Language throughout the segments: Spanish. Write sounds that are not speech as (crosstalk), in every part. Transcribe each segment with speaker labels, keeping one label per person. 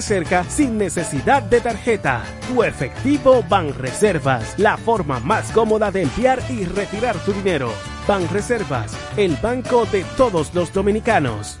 Speaker 1: cerca sin necesidad de tarjeta. Tu efectivo Banreservas, la forma más cómoda de enviar y retirar tu dinero. Banreservas, el banco de todos los dominicanos.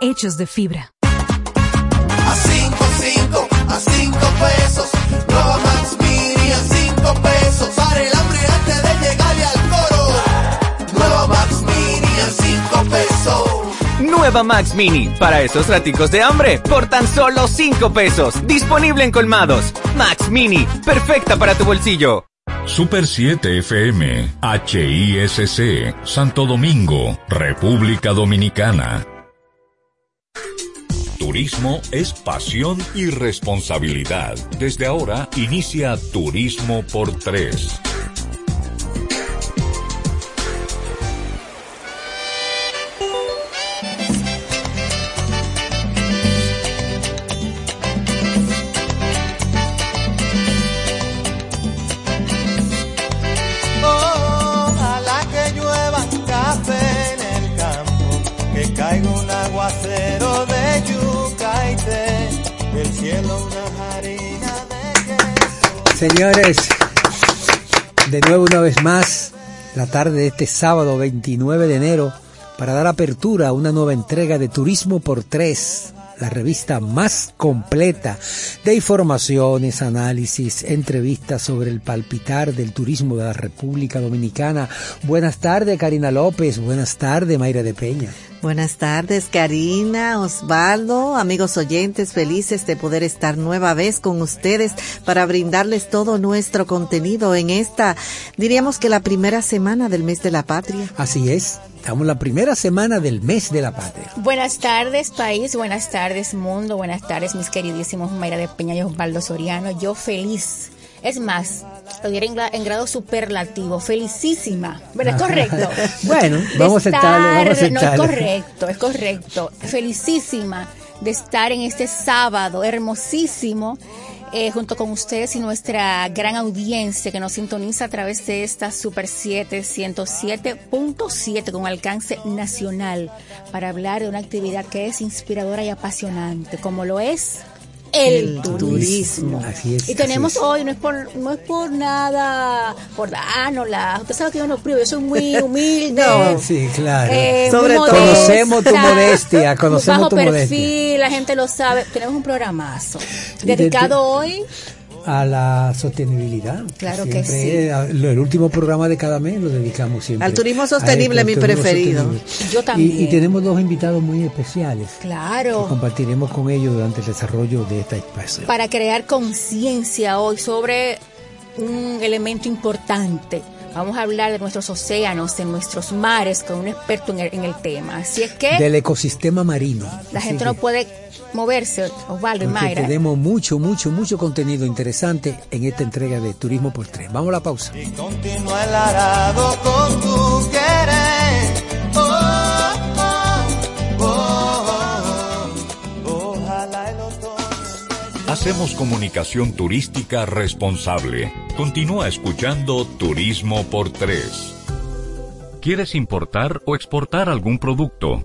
Speaker 2: hechos de fibra.
Speaker 3: A 5, 5, a 5 pesos. Nueva Max Mini a 5 pesos. Para el hambre antes de llegarle al coro. Nueva Max Mini a 5 pesos.
Speaker 4: Nueva Max Mini, para esos raticos de hambre, por tan solo 5 pesos. Disponible en colmados. Max Mini, perfecta para tu bolsillo.
Speaker 5: Super 7 FM, HISC, Santo Domingo, República Dominicana. Turismo es pasión y responsabilidad. Desde ahora inicia Turismo por Tres.
Speaker 6: Señores, de nuevo una vez más, la tarde de este sábado 29 de enero, para dar apertura a una nueva entrega de Turismo por Tres, la revista más completa de informaciones, análisis, entrevistas sobre el palpitar del turismo de la República Dominicana. Buenas tardes, Karina López. Buenas tardes, Mayra de Peña.
Speaker 7: Buenas tardes, Karina, Osvaldo, amigos oyentes, felices de poder estar nueva vez con ustedes para brindarles todo nuestro contenido en esta, diríamos que la primera semana del mes de la patria.
Speaker 6: Así es, estamos la primera semana del mes de la patria.
Speaker 8: Buenas tardes, país, buenas tardes, mundo, buenas tardes, mis queridísimos Mayra de Peña y Osvaldo Soriano. Yo feliz. Es más, lo diré en, gra- en grado superlativo, felicísima. ¿Verdad? Es correcto. (laughs)
Speaker 6: Bueno, vamos a aceptarlo, vamos a
Speaker 8: estar- No, es correcto, es correcto. Felicísima de estar en este sábado hermosísimo eh, junto con ustedes y nuestra gran audiencia que nos sintoniza a través de esta Super 7 107.7 con alcance nacional para hablar de una actividad que es inspiradora y apasionante, como lo es el,
Speaker 7: El
Speaker 8: turismo.
Speaker 6: Así es,
Speaker 8: y tenemos
Speaker 6: así es.
Speaker 8: hoy, no es por, no es por nada, por dárnosla. Usted sabe que yo no privo, yo soy muy (laughs) humilde.
Speaker 6: No, sí, claro.
Speaker 8: Eh,
Speaker 7: Sobre todo.
Speaker 8: modesta,
Speaker 6: Conocemos tu modestia, conocemos
Speaker 8: bajo
Speaker 6: tu
Speaker 8: perfil,
Speaker 6: modestia.
Speaker 8: la gente lo sabe. Tenemos un programazo dedicado hoy
Speaker 6: A la sostenibilidad.
Speaker 8: Claro que sí.
Speaker 6: eh, El último programa de cada mes lo dedicamos siempre.
Speaker 7: Al turismo
Speaker 6: a
Speaker 7: sostenible, mi preferido.
Speaker 6: sostenible.
Speaker 8: Yo también.
Speaker 6: Y, y tenemos dos invitados muy especiales. que
Speaker 8: Claro.
Speaker 6: compartiremos con ellos durante el desarrollo de esta espacio.
Speaker 8: Para crear conciencia hoy sobre un elemento importante. Vamos a hablar de nuestros océanos, de nuestros mares, con un experto en el, en el tema. Así es que
Speaker 6: Del ecosistema marino.
Speaker 8: la gente no puede moverse, Osvaldo y
Speaker 6: porque
Speaker 8: Mayra.
Speaker 6: tenemos mucho, mucho, mucho contenido interesante en esta entrega de Turismo por Tres. Vamos a la pausa.
Speaker 3: Y continúa el arado con tu querer.
Speaker 5: Hacemos comunicación turística responsable. Continúa escuchando Turismo por Tres. ¿Quieres importar o exportar algún producto?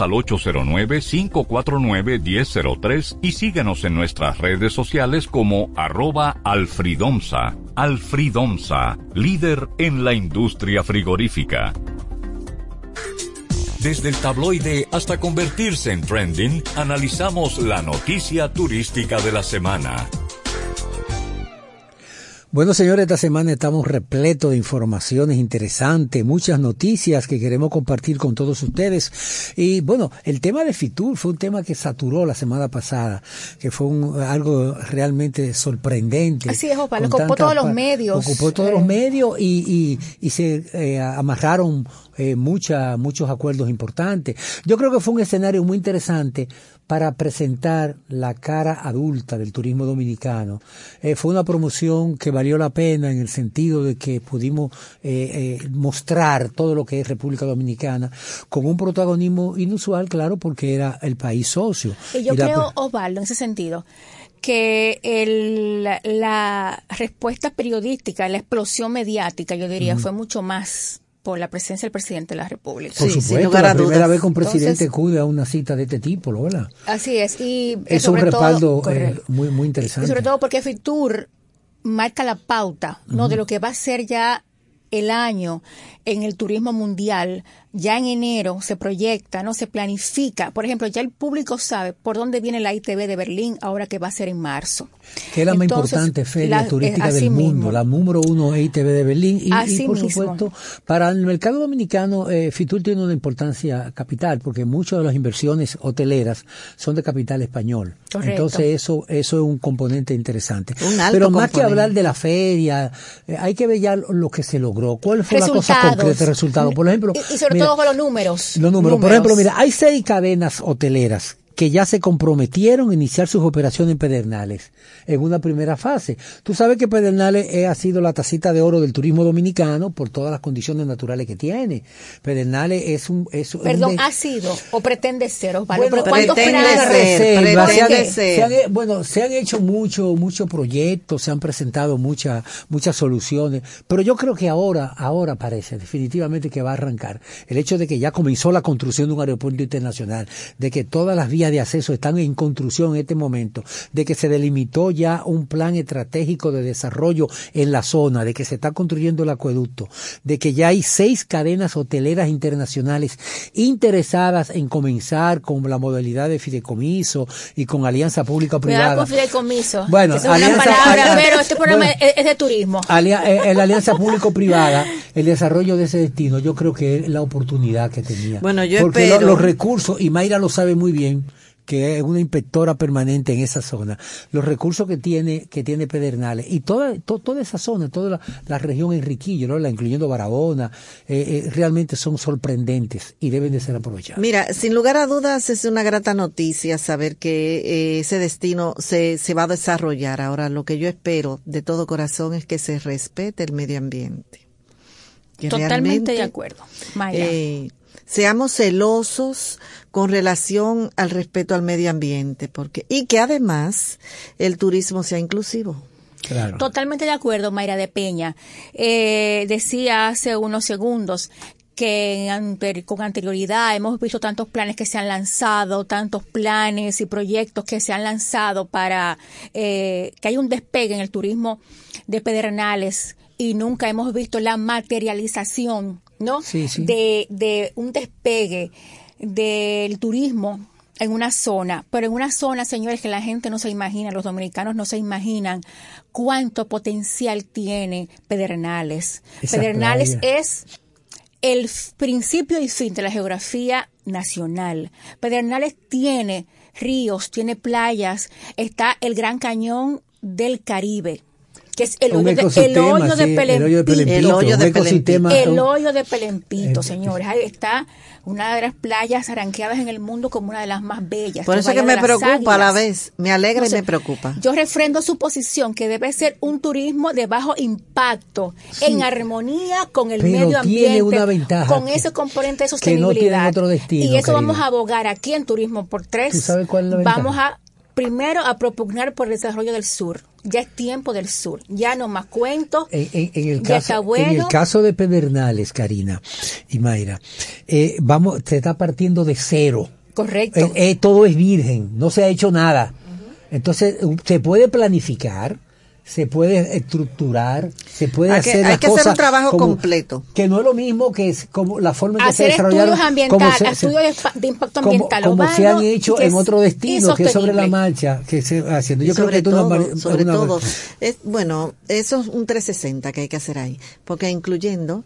Speaker 5: al 809-549-1003 y síguenos en nuestras redes sociales como arroba alfridomsa. Alfridomsa, líder en la industria frigorífica. Desde el tabloide hasta convertirse en trending, analizamos la noticia turística de la semana.
Speaker 6: Bueno, señores, esta semana estamos repletos de informaciones interesantes, muchas noticias que queremos compartir con todos ustedes. Y bueno, el tema de Fitur fue un tema que saturó la semana pasada, que fue un, algo realmente sorprendente.
Speaker 8: Así es, Opa, lo ocupó todos los medios.
Speaker 6: Ocupó todos los medios y, y, y se eh, amarraron eh, mucha, muchos acuerdos importantes. Yo creo que fue un escenario muy interesante para presentar la cara adulta del turismo dominicano. Eh, fue una promoción que valió la pena en el sentido de que pudimos eh, eh, mostrar todo lo que es República Dominicana con un protagonismo inusual, claro, porque era el país socio.
Speaker 8: Y yo creo, Osvaldo, en ese sentido, que el, la respuesta periodística, la explosión mediática, yo diría, fue mucho más por la presencia del presidente de la República.
Speaker 6: Por
Speaker 8: Sí,
Speaker 6: supuesto, la primera vez que un presidente acude a una cita de este tipo. ¿verdad?
Speaker 8: Así es. Y
Speaker 6: es
Speaker 8: sobre
Speaker 6: un respaldo
Speaker 8: todo,
Speaker 6: eh, muy, muy
Speaker 8: Y
Speaker 6: interesante.
Speaker 8: sobre todo porque Fitur marca la pauta, ¿no? De lo que va a ser ya el año en el turismo mundial. Ya en enero se proyecta, ¿no? Se planifica. Por ejemplo, ya el público sabe por dónde viene la ITV de Berlín ahora que va a ser en marzo.
Speaker 6: que es la más importante feria
Speaker 8: la-
Speaker 6: turística
Speaker 8: eh,
Speaker 6: del mundo,
Speaker 8: mismo.
Speaker 6: la número uno ITV de Berlín y, y, por
Speaker 8: mismo.
Speaker 6: supuesto para el mercado dominicano eh, Fitur tiene una importancia capital porque muchas de las inversiones hoteleras son de capital español.
Speaker 7: Correcto.
Speaker 6: Entonces eso eso es un componente interesante.
Speaker 7: Un alto
Speaker 6: Pero más que hablar de la feria, eh, hay que ver ya lo que se logró. ¿Cuál fue la cosa. Concreta? Por ejemplo,
Speaker 8: Y, y sobre
Speaker 6: mira,
Speaker 8: todo con los números.
Speaker 6: los números. Por ejemplo, mira, hay seis cadenas hoteleras que ya se comprometieron a iniciar sus operaciones en Pedernales en una primera fase. Tú sabes que Pedernales eh, ha sido la tacita de oro del turismo dominicano por todas las condiciones naturales que tiene. Pedernales es un... Es un
Speaker 8: Perdón,
Speaker 6: de-
Speaker 8: ha sido o pretende ser, Osvaldo.
Speaker 6: bueno,
Speaker 8: pero ¿cuántos
Speaker 7: pretende ser,
Speaker 6: reserva, se han- se han-
Speaker 7: ser.
Speaker 6: bueno, se han hecho muchos muchos proyectos, se han presentado muchas muchas soluciones, pero yo creo que ahora ahora parece definitivamente que va a arrancar el hecho de que ya comenzó la construcción de un aeropuerto internacional, de que todas las vías de acceso están en construcción en este momento, de que se delimitó ya un plan estratégico de desarrollo en la zona, de que se está construyendo el acueducto, de que ya hay seis cadenas hoteleras internacionales interesadas en comenzar con la modalidad de fideicomiso y con alianza pública-privada.
Speaker 8: con fideicomiso.
Speaker 6: Bueno,
Speaker 8: es
Speaker 6: alianza-
Speaker 8: palabra, pero este programa
Speaker 6: bueno.
Speaker 8: es, de turismo.
Speaker 6: Alia- eh, en la alianza público-privada, el desarrollo de ese destino, yo creo que es la oportunidad que tenía.
Speaker 7: Bueno, yo
Speaker 6: Porque lo- los recursos, y Mayra lo sabe muy bien, que es una inspectora permanente en esa zona, los recursos que tiene que tiene Pedernales y toda to- toda esa zona, toda la, la región Enriquillo, ¿no? la incluyendo Barahona, eh, eh, realmente son sorprendentes y deben de ser aprovechados.
Speaker 7: Mira, sin lugar a dudas es una grata noticia saber que eh, ese destino se, se va a desarrollar. Ahora, lo que yo espero de todo corazón es que se respete el medio ambiente.
Speaker 8: Totalmente de acuerdo. Mayra.
Speaker 7: eh, seamos celosos con relación al respeto al medio ambiente, porque y que además el turismo sea inclusivo.
Speaker 6: Claro.
Speaker 8: Totalmente de acuerdo, Mayra de Peña. Eh, decía hace unos segundos que ante- con anterioridad hemos visto tantos planes que se han lanzado, tantos planes y proyectos que se han lanzado para eh, que hay un despegue en el turismo de Pedernales y nunca hemos visto la materialización, ¿no?
Speaker 6: Sí, sí.
Speaker 8: De, de un despegue del turismo en una zona, pero en una zona, señores, que la gente no se imagina, los dominicanos no se imaginan cuánto potencial tiene Pedernales.
Speaker 6: Esa
Speaker 8: Pedernales
Speaker 6: playa.
Speaker 8: es el principio y fin de la geografía nacional. Pedernales tiene ríos, tiene playas, está el Gran Cañón del Caribe, que es el hoyo, de, el hoyo
Speaker 6: sí, el hoyo de
Speaker 8: Pelempito.
Speaker 6: Pelempito,
Speaker 7: El hoyo de
Speaker 6: ecosistema-
Speaker 8: El
Speaker 6: un-
Speaker 8: hoyo de Pelempito, señores. Ahí está una de las playas arranqueadas en el mundo como una de las más bellas.
Speaker 7: Por eso que me preocupa a la vez, me alegra
Speaker 8: Entonces,
Speaker 7: y me preocupa.
Speaker 8: Yo refrendo su posición que debe ser un turismo de bajo impacto, en armonía con el
Speaker 6: Pero
Speaker 8: medio
Speaker 6: tiene
Speaker 8: ambiente,
Speaker 6: una ventaja
Speaker 8: con ese componente de
Speaker 6: que no
Speaker 8: sostenibilidad.
Speaker 6: tienen otro destino,
Speaker 8: y eso vamos a abogar aquí en Turismo por Tres.
Speaker 6: ¿Tú sabes cuál es la ventaja?
Speaker 8: Vamos a primero a propugnar por el desarrollo del sur. Ya es tiempo del sur. Ya no más cuentos.
Speaker 6: En, en- en el caso,
Speaker 8: está
Speaker 6: en
Speaker 8: bueno.
Speaker 6: el caso de Pedernales, Karina y Mayra, eh, vamos, se está partiendo de cero.
Speaker 8: Correcto.
Speaker 6: Eh, eh, todo es virgen, no se ha hecho nada. Entonces, se puede planificar se puede estructurar, se puede
Speaker 7: Hay que-
Speaker 6: hacer
Speaker 7: hay
Speaker 6: las
Speaker 7: que hacer un trabajo
Speaker 6: como-
Speaker 7: completo.
Speaker 6: Que no es lo mismo que es como la forma en que se
Speaker 8: hacer
Speaker 6: desarrollaron.
Speaker 8: estudios
Speaker 6: como
Speaker 8: ambientales,
Speaker 6: se- se-
Speaker 8: estudios de, pa- de impacto
Speaker 6: como,
Speaker 8: ambiental.
Speaker 6: como se
Speaker 8: urbano
Speaker 6: han hecho en
Speaker 8: es
Speaker 6: otro destino, que es sobre la marcha, que se haciendo. Yo creo que
Speaker 7: todo, sobre
Speaker 6: una-
Speaker 7: todo, es, bueno, eso es un 360 que hay que hacer ahí, porque incluyendo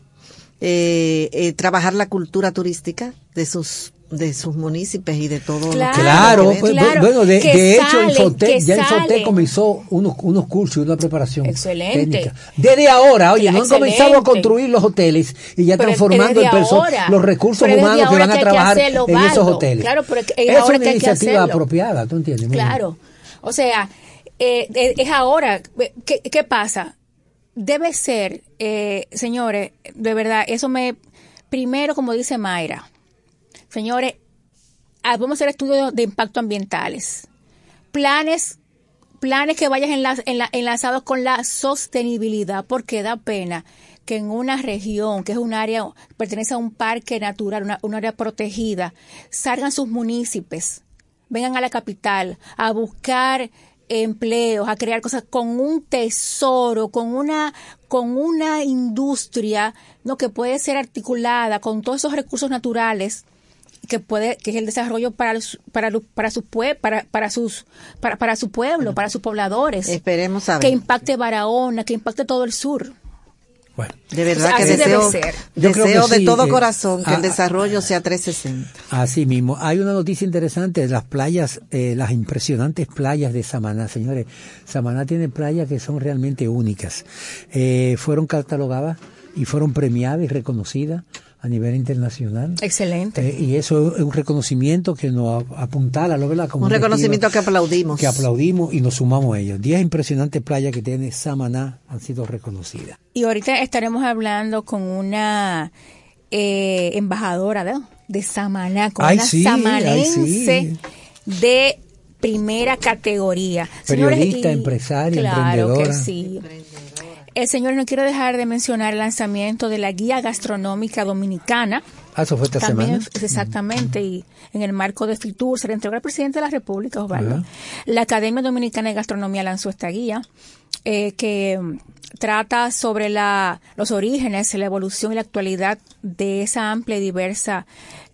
Speaker 7: eh, eh, trabajar la cultura turística de sus de sus municipios y de todo
Speaker 8: Claro,
Speaker 7: lo que
Speaker 6: Claro, pues,
Speaker 8: claro,
Speaker 6: bueno, de, hecho
Speaker 8: salen,
Speaker 6: ya Infotec
Speaker 8: salen.
Speaker 6: comenzó unos, unos cursos y una preparación
Speaker 8: Excelente.
Speaker 6: técnica. Desde ahora, oye, no han
Speaker 8: Excelente.
Speaker 6: comenzado a construir los hoteles y ya
Speaker 8: Pero
Speaker 6: están formando
Speaker 8: desde
Speaker 6: el perso-
Speaker 8: ahora.
Speaker 6: los recursos
Speaker 8: Pero
Speaker 6: humanos que van a trabajar
Speaker 8: hacerlo,
Speaker 6: en esos hoteles.
Speaker 8: Claro, pero es
Speaker 6: es
Speaker 8: ahora
Speaker 6: una
Speaker 8: que hay que
Speaker 6: iniciativa apropiada, ¿tú entiendes? Muy bien.
Speaker 8: Claro. O sea, eh, eh, es ahora. ¿Qué, qué pasa? Debe ser, eh, señores, de verdad, eso me. Primero, como dice Mayra, señores, ah, vamos a hacer estudios de impacto ambientales. Planes planes que vayan enla- enla- enlazados con la sostenibilidad, porque da pena que en una región que es un área, pertenece a un parque natural, una, un área protegida, salgan sus municipios, vengan a la capital a buscar empleos, a crear cosas con un tesoro, con una, con una industria, no que puede ser articulada con todos esos recursos naturales que puede que es el desarrollo para para para sus pue- para para sus para, para su pueblo para sus pobladores
Speaker 7: Esperemos a
Speaker 8: que
Speaker 7: ver.
Speaker 8: impacte Barahona que impacte todo el sur
Speaker 6: Bueno,
Speaker 7: De verdad que deseo,
Speaker 8: ser.
Speaker 7: Deseo
Speaker 6: que
Speaker 7: de todo
Speaker 6: eh,
Speaker 7: corazón que
Speaker 6: ah,
Speaker 7: el desarrollo sea 360.
Speaker 6: Así mismo. Hay una noticia interesante de las playas, eh, las impresionantes playas de Samaná. Señores, Samaná tiene playas que son realmente únicas. Eh, fueron catalogadas y fueron premiadas y reconocidas a nivel internacional.
Speaker 8: excelente
Speaker 6: Eh, y eso es un reconocimiento que nos ap- apuntala, ¿no? ¿verdad? Como
Speaker 7: Un reconocimiento que aplaudimos.
Speaker 6: que aplaudimos y nos sumamos a ellos. Diez impresionantes playas que tiene Samaná han sido reconocidas.
Speaker 8: y ahorita estaremos hablando con una eh, embajadora de, de Samaná con
Speaker 6: Ay,
Speaker 8: una
Speaker 6: sí, ay,
Speaker 8: samanense
Speaker 6: sí.
Speaker 8: de primera categoría
Speaker 6: Periodista, empresaria,
Speaker 8: claro
Speaker 6: emprendedora.
Speaker 8: que sí el señor no quiero dejar de mencionar el lanzamiento de la guía gastronómica dominicana
Speaker 6: Ah, eso fue esta
Speaker 8: También
Speaker 6: semana.
Speaker 8: exactamente, y en el marco de FITUR se le entregó al presidente de la República, Osvaldo. La Academia Dominicana de Gastronomía lanzó esta guía eh, que mm, trata sobre la, los orígenes, la evolución y la actualidad de esa amplia y diversa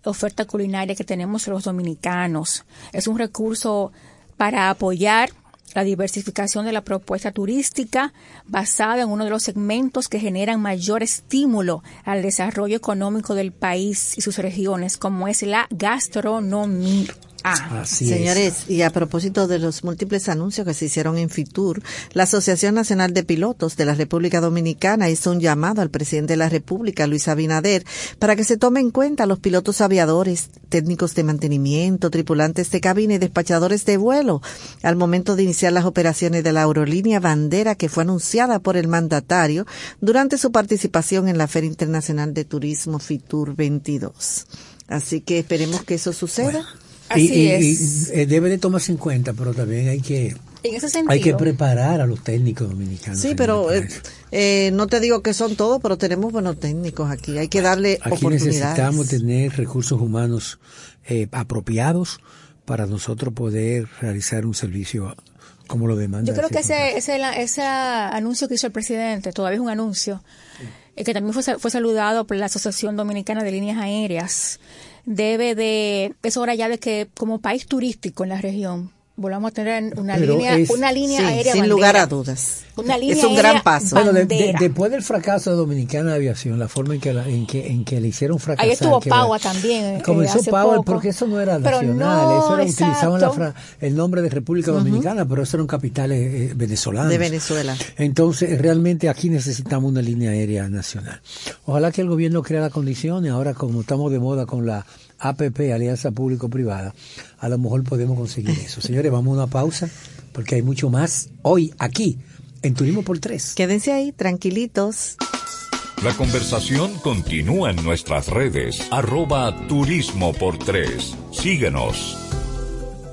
Speaker 8: oferta culinaria que tenemos los dominicanos. Es un recurso para apoyar la diversificación de la propuesta turística basada en uno de los segmentos que generan mayor estímulo al desarrollo económico del país y sus regiones, como es la gastronomía.
Speaker 6: Así es.
Speaker 7: Señores, y a propósito de los múltiples anuncios que se hicieron en FITUR, la Asociación Nacional de Pilotos de la República Dominicana hizo un llamado al presidente de la República, Luis Abinader, para que se tome en cuenta a los pilotos aviadores, técnicos de mantenimiento, tripulantes de cabina y despachadores de vuelo al momento de iniciar las operaciones de la aerolínea bandera que fue anunciada por el mandatario durante su participación en la Feria Internacional de Turismo FITUR 22. Así que esperemos que eso suceda.
Speaker 8: Así
Speaker 6: y, y-
Speaker 8: es.
Speaker 6: y, eh, debe de tomarse en cuenta, pero también hay que
Speaker 8: En ese sentido.
Speaker 6: hay que preparar a los técnicos dominicanos.
Speaker 7: Sí, pero eh, eh, no te digo que son todos, pero tenemos buenos técnicos aquí. Hay que darle
Speaker 6: Aquí
Speaker 7: oportunidades.
Speaker 6: necesitamos tener recursos humanos eh, apropiados para nosotros poder realizar un servicio como lo demanda.
Speaker 8: Yo creo
Speaker 6: el
Speaker 8: que ese, ese, la- ese anuncio que hizo el presidente, todavía es un anuncio, eh, que también fue, fue saludado por la Asociación Dominicana de Líneas Aéreas, debe de, es hora ya de que como país turístico en la región, volvamos a tener una
Speaker 6: Pero
Speaker 8: línea,
Speaker 6: es-
Speaker 8: una línea
Speaker 7: Sí,
Speaker 8: aérea
Speaker 7: sin
Speaker 8: bandera.
Speaker 7: lugar a dudas.
Speaker 8: Una línea
Speaker 7: es un
Speaker 8: aérea
Speaker 7: gran paso.
Speaker 6: Bueno, de- de-
Speaker 8: bandera.
Speaker 6: después del fracaso de Dominicana de Aviación, la forma en que, la- en que, en que le hicieron fracasar.
Speaker 8: Ahí estuvo Paua
Speaker 6: la-
Speaker 8: también, eh,
Speaker 6: Comenzó Paua
Speaker 8: poco.
Speaker 6: porque eso no era nacional,
Speaker 8: no,
Speaker 6: eso era, utilizaban la el nombre de República Dominicana, pero eso eran capitales eh, venezolanos.
Speaker 7: De Venezuela.
Speaker 6: Entonces, realmente aquí necesitamos una línea aérea nacional. Ojalá que el gobierno crea las condiciones, ahora como estamos de moda con la APP, Alianza Público-Privada, a lo mejor podemos conseguir eso. Señores, vamos a una pausa, porque hay mucho más hoy aquí, en Turismo por Tres.
Speaker 7: Quédense ahí, tranquilitos.
Speaker 5: La conversación continúa en nuestras redes, arroba turismo por tres. Síguenos.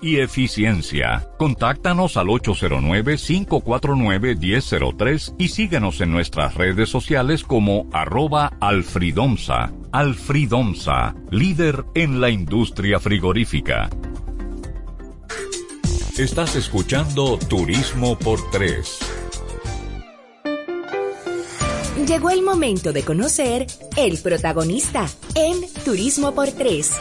Speaker 5: y eficiencia. Contáctanos al 809-549-1003 y síguenos en nuestras redes sociales como arroba alfridomsa. Alfridomsa, líder en la industria frigorífica. Estás escuchando Turismo por 3.
Speaker 9: Llegó el momento de conocer el protagonista en Turismo por 3.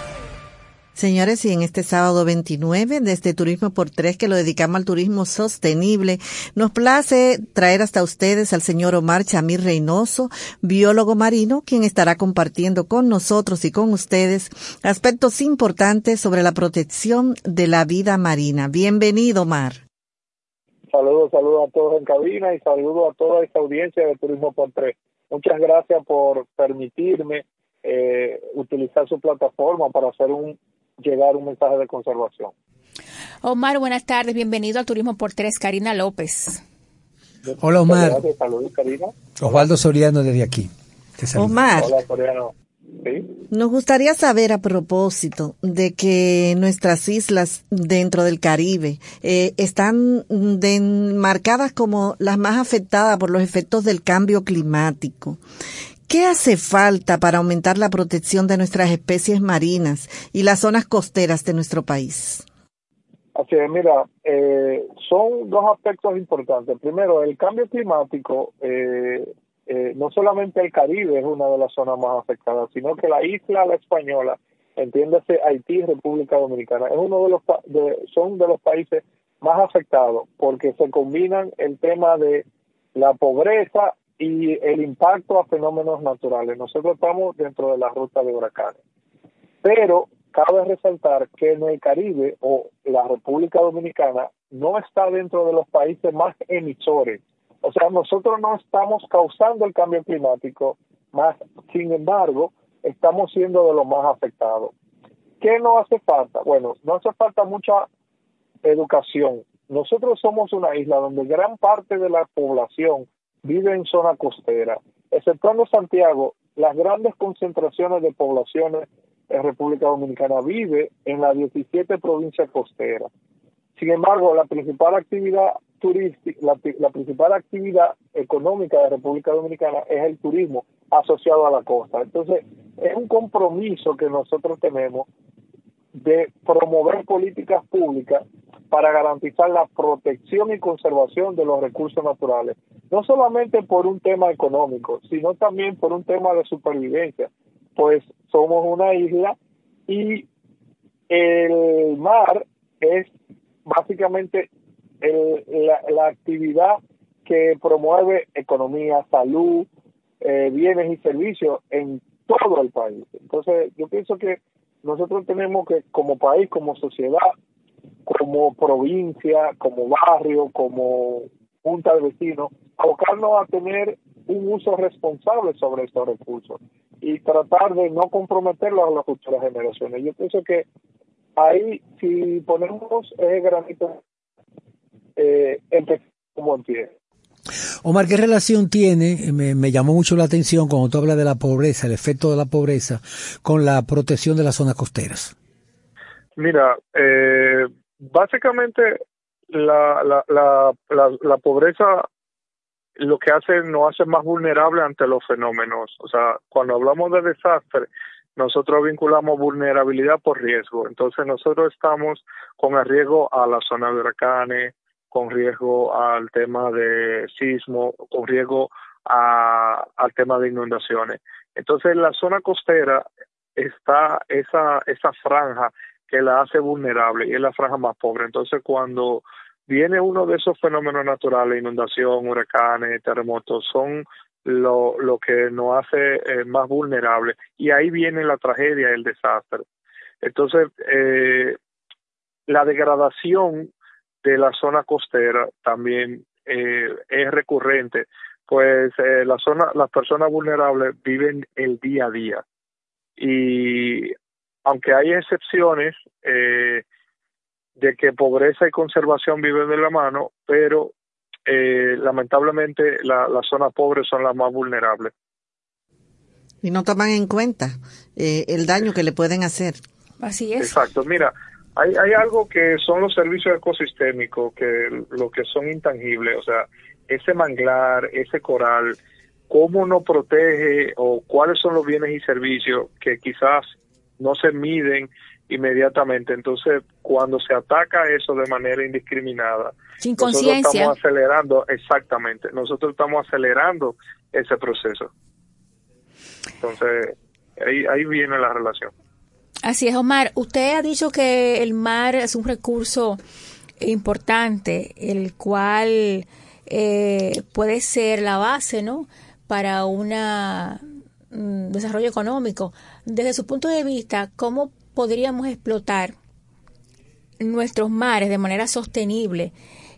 Speaker 7: Señores, y en este sábado 29 de este Turismo por Tres que lo dedicamos al turismo sostenible, nos place traer hasta ustedes al señor Omar Chamir Reynoso, biólogo marino, quien estará compartiendo con nosotros y con ustedes aspectos importantes sobre la protección de la vida marina. Bienvenido, Omar.
Speaker 10: Saludos, saludos a todos en cabina y saludos a toda esta audiencia de Turismo por Tres. Muchas gracias por permitirme eh, utilizar su plataforma para hacer un llegar un mensaje de conservación.
Speaker 8: Omar, buenas tardes, bienvenido al Turismo por Tres, Karina López.
Speaker 6: Hola Omar.
Speaker 10: Saludos, Karina.
Speaker 6: Osvaldo Soriano desde aquí.
Speaker 7: Omar.
Speaker 10: Hola, Soriano.
Speaker 7: Nos gustaría saber a propósito de que nuestras islas dentro del Caribe eh, están marcadas como las más afectadas por los efectos del cambio climático. ¿Qué hace falta para aumentar la protección de nuestras especies marinas y las zonas costeras de nuestro país?
Speaker 10: Así es, mira, eh, son dos aspectos importantes. Primero, el cambio climático, eh, eh, no solamente el Caribe es una de las zonas más afectadas, sino que la isla la española, entiéndase Haití República Dominicana, es uno de los son de los países más afectados porque se combinan el tema de la pobreza y el impacto a fenómenos naturales. Nosotros estamos dentro de la ruta de huracanes. Pero cabe resaltar que en el Caribe o la República Dominicana no está dentro de los países más emisores. O sea, nosotros no estamos causando el cambio climático, más sin embargo, estamos siendo de los más afectados. ¿Qué no hace falta? Bueno, no hace falta mucha educación. Nosotros somos una isla donde gran parte de la población vive en zona costera. Exceptuando Santiago, las grandes concentraciones de poblaciones en República Dominicana vive en las 17 provincias costeras. Sin embargo, la principal actividad turística, la, principal actividad económica de República Dominicana es el turismo asociado a la costa. Entonces, es un compromiso que nosotros tenemos de promover políticas públicas para garantizar la protección y conservación de los recursos naturales, no solamente por un tema económico, sino también por un tema de supervivencia, pues somos una isla y el mar es básicamente la, actividad que promueve economía, salud, eh, bienes y servicios en todo el país. Entonces, yo pienso que nosotros tenemos que, como país, como sociedad, como provincia, como barrio, como junta de vecinos, abocarnos a tener un uso responsable sobre estos recursos y tratar de no comprometerlos a las futuras generaciones. Yo pienso que ahí, si ponemos ese granito, eh, como empieza.
Speaker 6: Omar, ¿qué relación tiene? Me, me, llamó mucho la atención cuando tú hablas de la pobreza, el efecto de la pobreza, con la protección de las zonas costeras.
Speaker 10: Mira, eh, básicamente la, la, la, la, pobreza lo que hace nos hace más vulnerable ante los fenómenos. O sea, cuando hablamos de desastre, nosotros vinculamos vulnerabilidad por riesgo. Entonces nosotros estamos con el riesgo a la zona de huracanes, con riesgo al tema de sismo, con riesgo a, al tema de inundaciones. Entonces en la zona costera está esa, esa franja que la hace vulnerable y es la franja más pobre. Entonces, cuando viene uno de esos fenómenos naturales, inundación, huracanes, terremotos, son lo, lo que nos hace eh, más vulnerable y ahí viene la tragedia, el desastre. Entonces, eh, la degradación de la zona costera también eh, es recurrente, pues la zona, las personas vulnerables viven el día a día y aunque hay excepciones eh, de que pobreza y conservación viven de la mano, pero eh, lamentablemente la, las zonas pobres son las más vulnerables.
Speaker 7: Y no toman en cuenta eh, el daño que le pueden hacer.
Speaker 8: Así es.
Speaker 10: Exacto. Mira, hay, hay algo que son los servicios ecosistémicos, que lo que son intangibles, o sea, ese manglar, ese coral, cómo nos protege o cuáles son los bienes y servicios que quizás no se miden inmediatamente. Entonces, cuando se ataca eso de manera indiscriminada,
Speaker 8: Sin
Speaker 10: nosotros estamos acelerando, exactamente, nosotros estamos acelerando ese proceso. Entonces, ahí, ahí viene la relación.
Speaker 8: Así es, Omar. Usted ha dicho que el mar es un recurso importante, el cual eh, puede ser la base, ¿no? Para un desarrollo económico. Desde su punto de vista, ¿cómo podríamos explotar nuestros mares de manera sostenible?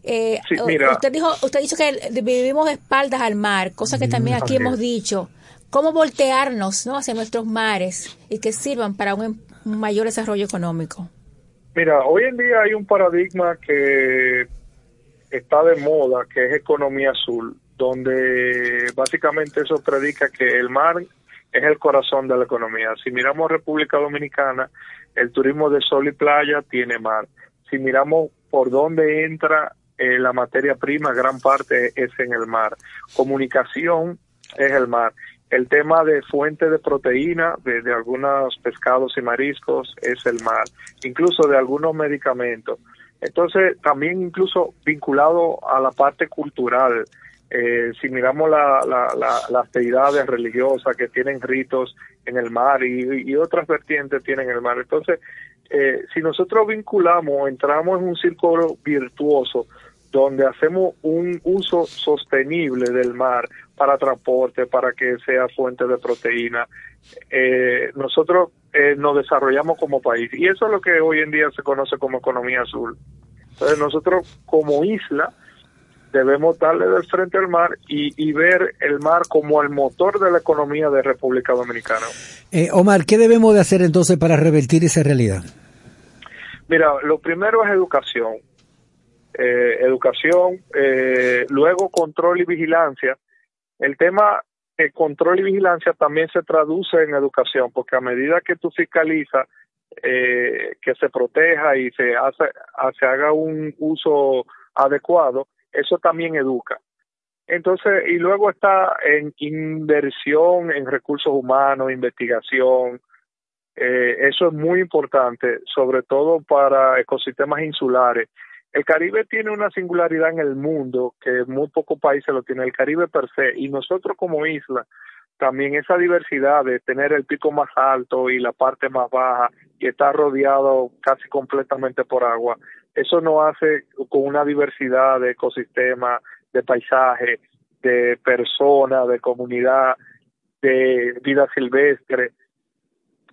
Speaker 8: Eh,
Speaker 10: Sí, mira.
Speaker 8: usted dijo, usted dicho que vivimos de espaldas al mar, cosa que también aquí hemos dicho. ¿Cómo voltearnos ¿no? hacia nuestros mares y que sirvan para un, em- un mayor desarrollo económico?
Speaker 10: Mira, hoy en día hay un paradigma que está de moda, que es economía azul, donde básicamente eso predica que el mar es el corazón de la economía. Si miramos República Dominicana, el turismo de sol y playa tiene mar. Si miramos por dónde entra eh, la materia prima, gran parte es en el mar. Comunicación es el mar. El tema de fuente de proteína de, de algunos pescados y mariscos es el mar, incluso de algunos medicamentos. Entonces, también incluso vinculado a la parte cultural, eh, si miramos la, la, la- las deidades religiosas que tienen ritos en el mar y, otras vertientes tienen el mar. Entonces, eh, si nosotros vinculamos, entramos en un círculo virtuoso donde hacemos un uso sostenible del mar para transporte, para que sea fuente de proteína, eh, nosotros eh, nos desarrollamos como país. Y eso es lo que hoy en día se conoce como economía azul. Entonces nosotros como isla debemos darle del frente al mar y, y ver el mar como el motor de la economía de República Dominicana.
Speaker 6: Eh, Omar, ¿qué debemos de hacer entonces para revertir esa realidad?
Speaker 10: Mira, lo primero es educación. Eh, educación, eh, luego control y vigilancia. El tema de control y vigilancia también se traduce en educación, porque a medida que tú fiscalizas eh, que se proteja y se hace, se haga un uso adecuado, eso también educa. Entonces, y luego está en inversión en recursos humanos, investigación, eh, eso es muy importante, sobre todo para ecosistemas insulares. El Caribe tiene una singularidad en el mundo que muy pocos países lo tienen, el Caribe per se, y nosotros como isla, también esa diversidad de tener el pico más alto y la parte más baja y estar rodeado casi completamente por agua, eso nos hace con una diversidad de ecosistemas, de paisaje, de personas, de comunidad, de vida silvestre,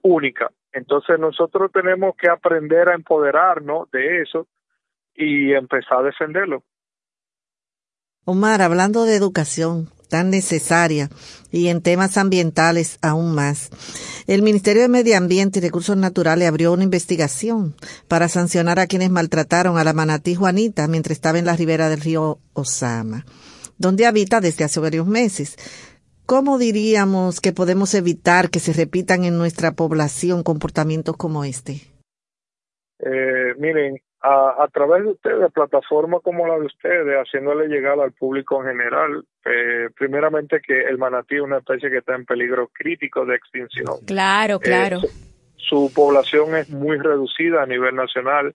Speaker 10: única. Entonces nosotros tenemos que aprender a empoderarnos de eso y empezar a defenderlo.
Speaker 7: Omar, hablando de educación tan necesaria y en temas ambientales aún más, el Ministerio de Medio Ambiente y Recursos Naturales abrió una investigación para sancionar a quienes maltrataron a la manatí Juanita mientras estaba en la ribera del río Osama, donde habita desde hace varios meses. ¿Cómo diríamos que podemos evitar que se repitan en nuestra población comportamientos como este?
Speaker 10: Eh, miren, a, a, través de ustedes, plataformas como la de ustedes, haciéndole llegar al público en general, eh, primeramente que el manatí es una especie que está en peligro crítico de extinción.
Speaker 8: Claro, claro.
Speaker 10: Eh, su, su, población es muy reducida a nivel nacional.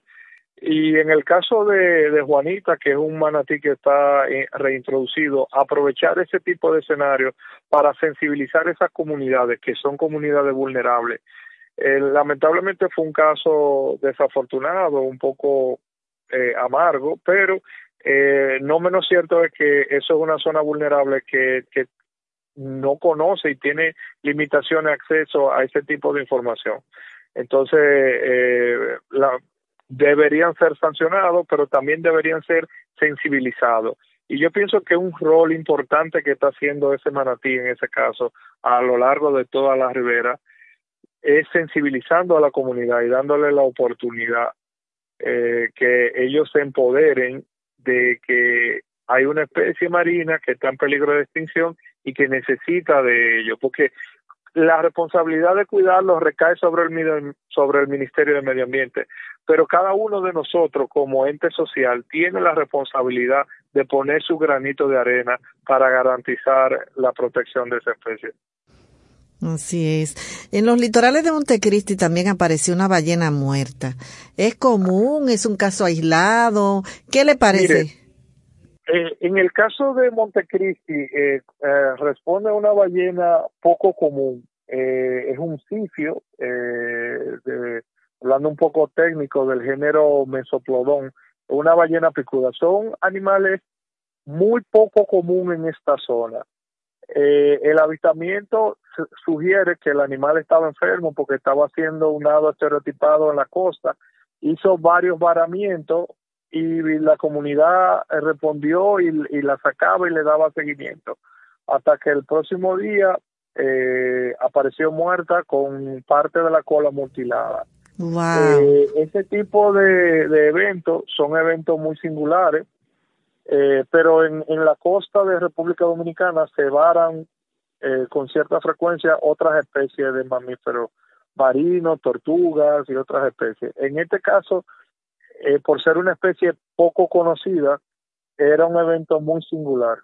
Speaker 10: Y en el caso de, de Juanita, que es un manatí que está eh, reintroducido, aprovechar ese tipo de escenario para sensibilizar esas comunidades, que son comunidades vulnerables, eh, lamentablemente fue un caso desafortunado, un poco eh, amargo, pero eh, no menos cierto es que eso es una zona vulnerable que, no conoce y tiene limitaciones de acceso a ese tipo de información. Entonces, la, deberían ser sancionados, pero también deberían ser sensibilizados. Y yo pienso que un rol importante que está haciendo ese manatí en ese caso a lo largo de toda la ribera es sensibilizando a la comunidad y dándole la oportunidad eh, que ellos se empoderen de que hay una especie marina que está en peligro de extinción y que necesita de ello, porque la responsabilidad de cuidarlo recae sobre el, sobre el Ministerio de Medio Ambiente, pero cada uno de nosotros como ente social tiene la responsabilidad de poner su granito de arena para garantizar la protección de esa especie.
Speaker 7: Así es. En los litorales de Montecristi también apareció una ballena muerta. ¿Es común? ¿Es un caso aislado? ¿Qué le parece?
Speaker 10: Eh, en el caso de Montecristi, eh, eh, responde a una ballena poco común. es un sifio, hablando un poco técnico del género Mesoplodón, una ballena picuda. Son animales muy poco común en esta zona. el avistamiento sugiere que el animal estaba enfermo porque estaba haciendo un nado estereotipado en la costa, hizo varios varamientos y la comunidad eh, respondió y, la sacaba y le daba seguimiento hasta que el próximo día eh, apareció muerta con parte de la cola mutilada. Eh, ese tipo de, eventos son eventos muy singulares, pero en, en la costa de República Dominicana se varan con cierta frecuencia otras especies de mamíferos marinos, tortugas y otras especies. En este caso, eh, por ser una especie poco conocida, era un evento muy singular.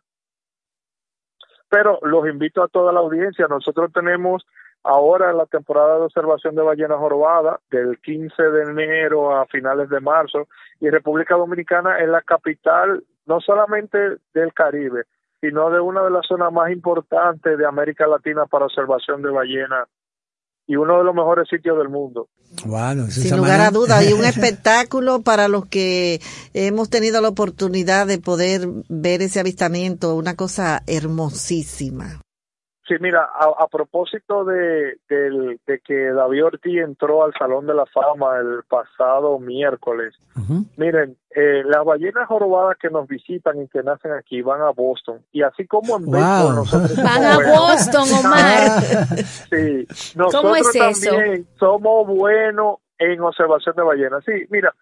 Speaker 10: Pero los invito a toda la audiencia, nosotros tenemos ahora la temporada de observación de ballenas jorobadas del 15 de enero a finales de marzo y República Dominicana es la capital no solamente del Caribe, sino de una de las zonas más importantes de América Latina para observación de ballenas y uno de los mejores sitios del mundo.
Speaker 7: Sin lugar a dudas, y un (laughs) espectáculo para los que hemos tenido la oportunidad de poder ver ese avistamiento, una cosa hermosísima.
Speaker 10: Sí, mira, a, propósito de, de, que David Ortiz entró al Salón de la Fama el pasado miércoles, miren, eh, las ballenas jorobadas que nos visitan y que nacen aquí van a Boston. Y así como en
Speaker 8: wow. nosotros Van a Boston, Omar. (laughs)
Speaker 10: sí, nosotros también somos buenos en observación de ballenas. Sí, mira,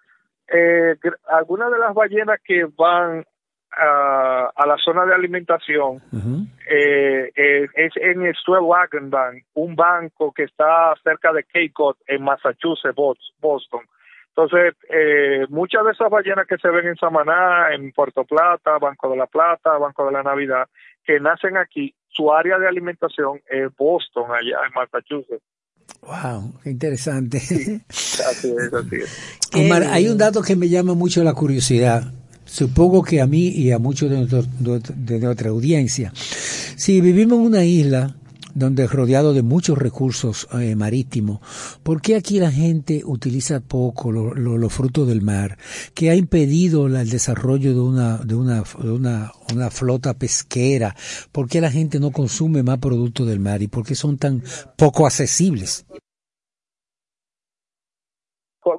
Speaker 10: eh, algunas de las ballenas que van a, la zona de alimentación eh, eh, es en el Wagon Bank, un banco que está cerca de Cape Cod en Massachusetts, Boston. Entonces, eh, muchas de esas ballenas que se ven en Samaná, en Puerto Plata, Banco de la Plata, Banco de la Navidad, que nacen aquí, su área de alimentación es Boston, allá en Massachusetts.
Speaker 6: Wow, qué interesante. así es, así es. Omar, hay un dato que me llama mucho la curiosidad supongo que a mí y a muchos de, de nuestra audiencia, si vivimos en una isla donde es rodeado de muchos recursos eh, marítimos, ¿por qué aquí la gente utiliza poco los frutos del mar? ¿Qué ha impedido el desarrollo de una, de una, de una, una flota pesquera? ¿Por qué la gente no consume más productos del mar y por qué son tan poco accesibles?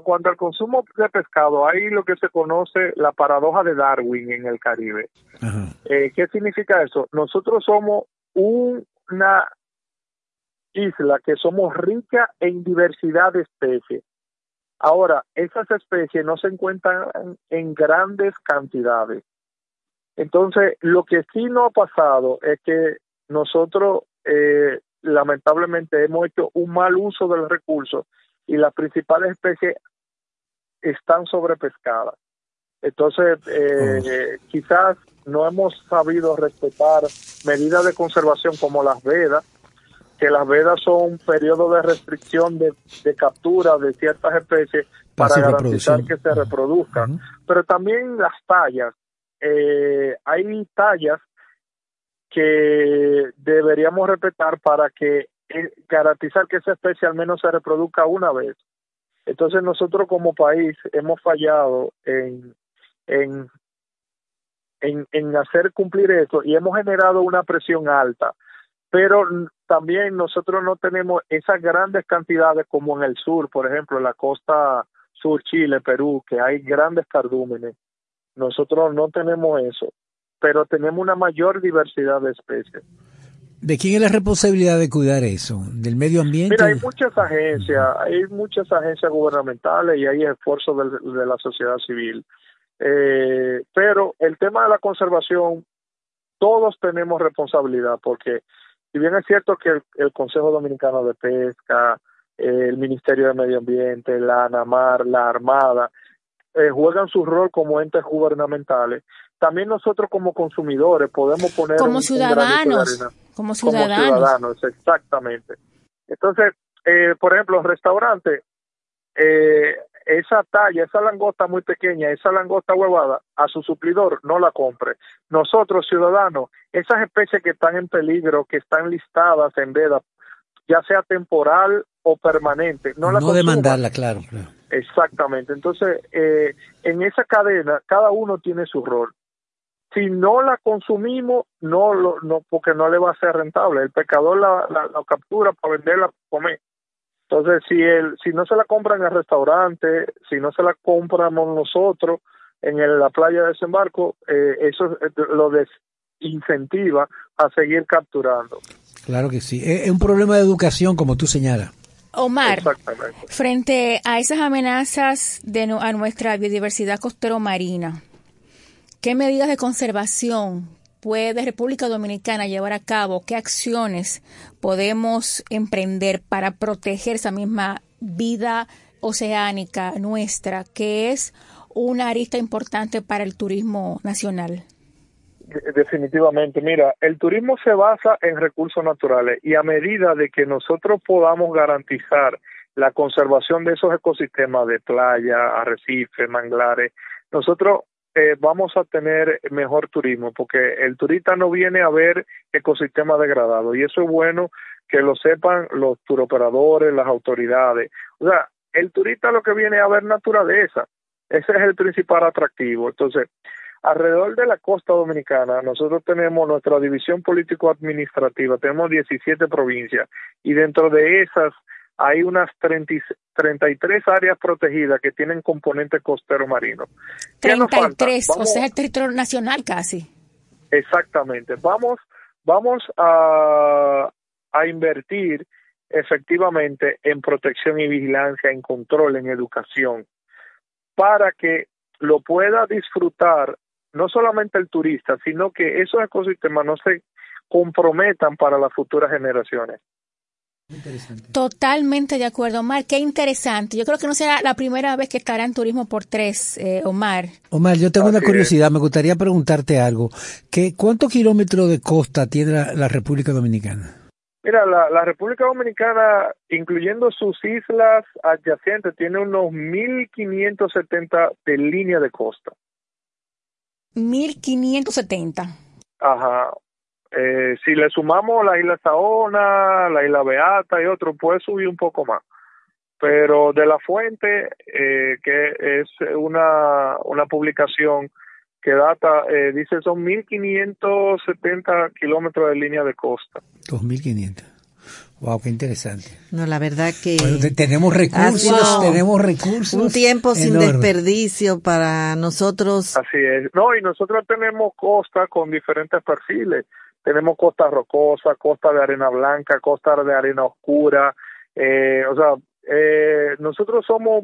Speaker 10: Cuando al consumo de pescado hay lo que se conoce la paradoja de Darwin en el Caribe. Eh, ¿Qué significa eso? Nosotros somos una isla que somos rica en diversidad de especies. Ahora, esas especies no se encuentran en grandes cantidades. Entonces, lo que sí no ha pasado es que nosotros eh, lamentablemente hemos hecho un mal uso del recurso y las principales especies están sobrepescadas. Entonces, eh, oh. quizás no hemos sabido respetar medidas de conservación como las vedas, que las vedas son un periodo de restricción de, captura de ciertas especies para garantizar que se reproduzcan. Pero también las tallas. Eh, hay tallas que deberíamos respetar para que garantizar que esa especie al menos se reproduzca una vez. Entonces nosotros como país hemos fallado en, en, en, hacer cumplir eso y hemos generado una presión alta. Pero también nosotros no tenemos esas grandes cantidades como en el sur, por ejemplo, en la costa sur, Chile, Perú, que hay grandes cardúmenes. Nosotros no tenemos eso, pero tenemos una mayor diversidad de especies.
Speaker 6: ¿De quién es la responsabilidad de cuidar eso? ¿Del medio ambiente?
Speaker 10: Mira, hay muchas agencias, hay muchas agencias gubernamentales y hay esfuerzos de, de la sociedad civil. Eh, pero el tema de la conservación, todos tenemos responsabilidad, porque si bien es cierto que el, el Consejo Dominicano de Pesca, eh, el Ministerio de Medio Ambiente, la ANAMAR, la Armada, eh, juegan su rol como entes gubernamentales, también nosotros como consumidores podemos poner
Speaker 8: Como
Speaker 10: un- un
Speaker 8: ciudadanos,
Speaker 10: granito
Speaker 8: como ciudadanos.
Speaker 10: exactamente. Entonces, eh, por ejemplo, los restaurantes, eh, esa talla, esa langosta muy pequeña, esa langosta huevada, a su suplidor no la compre. Nosotros, ciudadanos, esas especies que están en peligro, que están listadas en veda, ya sea temporal o permanente, no la
Speaker 6: no demandarla, claro, claro.
Speaker 10: Exactamente. Entonces, eh, en esa cadena, cada uno tiene su rol. Si no la consumimos, no, lo, no porque no le va a ser rentable. El pescador la, la, la captura para venderla, para comer. Entonces, si el, si no se la compra en el restaurante, si no se la compramos nosotros en el- la playa de desembarco, eh, eso eh, lo desincentiva a seguir capturando.
Speaker 6: Claro que sí. Es un problema de educación, como tú señalas.
Speaker 8: Omar,
Speaker 10: Exactamente.
Speaker 8: frente a esas amenazas de nu- a nuestra biodiversidad costero marina, ¿qué medidas de conservación puede República Dominicana llevar a cabo? ¿Qué acciones podemos emprender para proteger esa misma vida oceánica nuestra, que es una arista importante para el turismo nacional?
Speaker 10: De- Definitivamente, mira, el turismo se basa en recursos naturales y a medida de que nosotros podamos garantizar la conservación de esos ecosistemas de playa, arrecifes, manglares, nosotros eh, vamos a tener mejor turismo porque el turista no viene a ver ecosistemas degradados y eso es bueno que lo sepan los turoperadores, las autoridades. O sea, el turista lo que viene a ver naturaleza, ese es el principal atractivo. Entonces, alrededor de la costa dominicana, nosotros tenemos nuestra división político-administrativa, tenemos 17 provincias y dentro de esas hay unas 30 y- 33 áreas protegidas que tienen componente costero marino. ¿Qué nos falta?
Speaker 8: 33, o sea, el territorio nacional casi.
Speaker 10: Exactamente. Vamos, vamos a, a invertir efectivamente en protección y vigilancia, en control, en educación, para que lo pueda disfrutar no solamente el turista, sino que esos ecosistemas no se comprometan para las futuras generaciones.
Speaker 8: Totalmente de acuerdo, Omar. Qué interesante. Yo creo que no será la primera vez que estará en Turismo por Tres, eh, Omar.
Speaker 6: Omar, yo tengo una
Speaker 10: es.
Speaker 6: curiosidad, me gustaría preguntarte algo. ¿Qué, ¿Cuántos kilómetros de costa tiene la, la República Dominicana?
Speaker 10: Mira, la, la República Dominicana, incluyendo sus islas adyacentes, tiene unos 1.570 de línea de costa.
Speaker 8: 1570.
Speaker 10: Ajá. Eh, si le sumamos la isla Saona, la isla Beata y otro, puede subir un poco más. Pero de la fuente, eh, que es una, una publicación que data, eh, dice son 1.570 kilómetros de línea de costa.
Speaker 6: 2.500. Wow, qué interesante.
Speaker 7: No, la verdad que
Speaker 6: Bueno, tenemos recursos, tenemos recursos.
Speaker 7: un tiempo sin desperdicio para nosotros.
Speaker 10: Así es. No, y nosotros tenemos costa con diferentes perfiles. Tenemos costa rocosa, costa de arena blanca, costa de arena oscura. Eh, o sea, eh, nosotros somos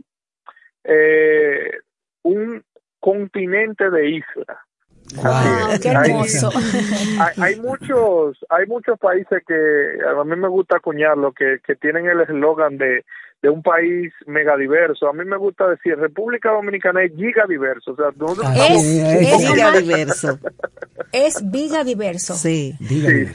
Speaker 10: eh, un continente de islas.
Speaker 8: Wow, qué
Speaker 10: Hay-
Speaker 8: hermoso. (laughs)
Speaker 10: hay, hay muchos hay muchos países que a mí me gusta acuñarlo que, que tienen el eslogan de, de un país megadiverso. A mí me gusta decir República Dominicana es gigadiverso. O sea, nosotros
Speaker 8: Es,
Speaker 6: sí,
Speaker 8: es,
Speaker 6: es-
Speaker 7: Giga
Speaker 8: Omar,
Speaker 7: diverso.
Speaker 8: es Viga Diverso.
Speaker 7: Sí.
Speaker 6: Dígame.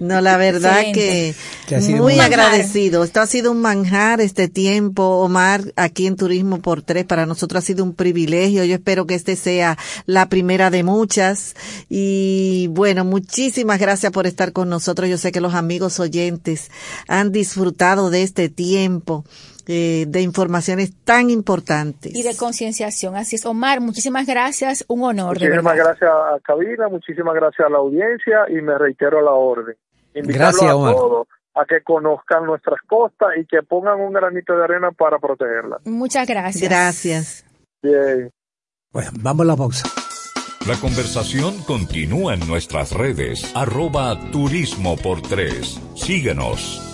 Speaker 7: No, la verdad que,
Speaker 6: Que
Speaker 7: muy agradecido. Esto ha sido un manjar este tiempo, Omar, aquí en Turismo por Tres. Para nosotros ha sido un privilegio. Yo espero que este sea la primera de muchas. Y bueno, muchísimas gracias por estar con nosotros. Yo sé que los amigos oyentes han disfrutado de este tiempo. Eh, de informaciones tan importantes.
Speaker 8: Y de concienciación. Así es. Omar, muchísimas gracias. Un honor,
Speaker 10: Muchísimas gracias a Cabina, muchísimas gracias a la audiencia y me reitero la orden. Invitarlos
Speaker 6: Gracias,
Speaker 10: a
Speaker 6: Omar.
Speaker 10: todos a que conozcan nuestras costas y que pongan un granito de arena para protegerlas.
Speaker 8: Muchas gracias.
Speaker 7: Gracias.
Speaker 10: Bien.
Speaker 6: Bueno, vamos a la pausa.
Speaker 5: La conversación continúa en nuestras redes, arroba turismo por tres. Síguenos.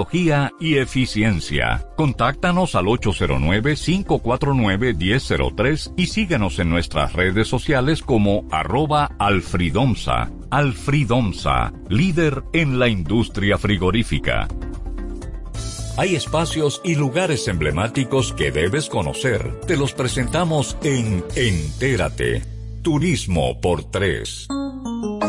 Speaker 5: y eficiencia. Contáctanos al 809-549-1003 y síguenos en nuestras redes sociales como arroba alfridomsa. Alfridomsa, líder en la industria frigorífica. Hay espacios y lugares emblemáticos que debes conocer. Te los presentamos en Entérate. Turismo por tres.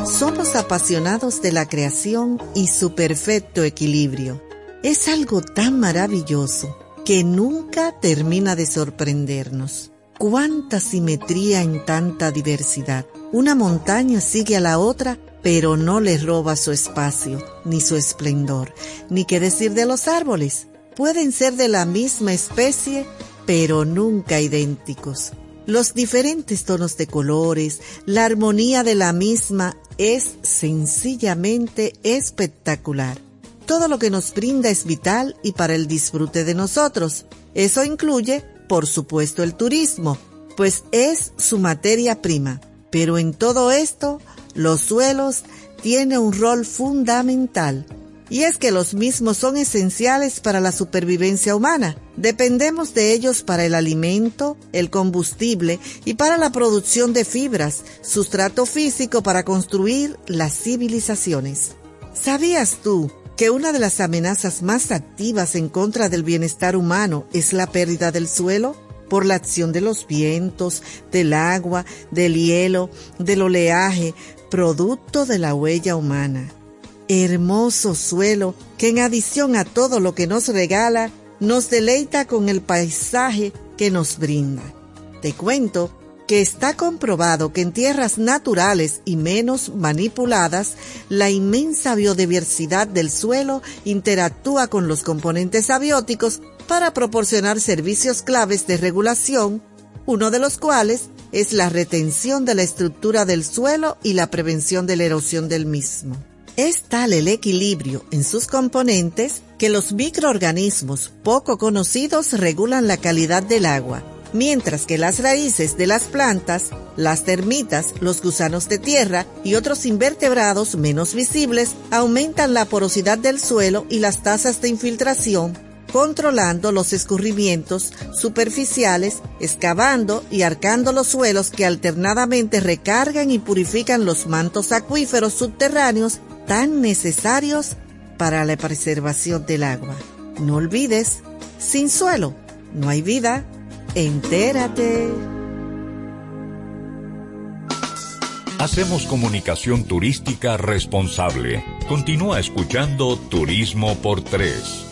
Speaker 7: Somos apasionados de la creación y su perfecto equilibrio. Es algo tan maravilloso que nunca termina de sorprendernos. Cuánta simetría en tanta diversidad. Una montaña sigue a la otra, pero no le roba su espacio, ni su esplendor. Ni qué decir de los árboles. Pueden ser de la misma especie, pero nunca idénticos. Los diferentes tonos de colores, la armonía de la misma es sencillamente espectacular. Todo lo que nos brinda es vital y para el disfrute de nosotros. Eso incluye, por supuesto, el turismo, pues es su materia prima. Pero en todo esto, los suelos tienen un rol fundamental. Y es que los mismos son esenciales para la supervivencia humana. Dependemos de ellos para el alimento, el combustible y para la producción de fibras, sustrato físico para construir las civilizaciones. ¿Sabías tú que una de las amenazas más activas en contra del bienestar humano es la pérdida del suelo? por la acción de los vientos, del agua, del hielo, del oleaje, producto de la huella humana. Hermoso suelo que en adición a todo lo que nos regala, nos deleita con el paisaje que nos brinda. Te cuento que está comprobado que en tierras naturales y menos manipuladas, la inmensa biodiversidad del suelo interactúa con los componentes abióticos para proporcionar servicios claves de regulación, uno de los cuales es la retención de la estructura del suelo y la prevención de la erosión del mismo. Es tal el equilibrio en sus componentes que los microorganismos poco conocidos regulan la calidad del agua, mientras que las raíces de las plantas, las termitas, los gusanos de tierra y otros invertebrados menos visibles aumentan la porosidad del suelo y las tasas de infiltración controlando los escurrimientos superficiales, excavando y arcando los suelos que alternadamente recargan y purifican los mantos acuíferos subterráneos tan necesarios para la preservación del agua. No olvides, sin suelo no hay vida. Entérate.
Speaker 5: Hacemos comunicación turística responsable. Continúa escuchando Turismo por Tres.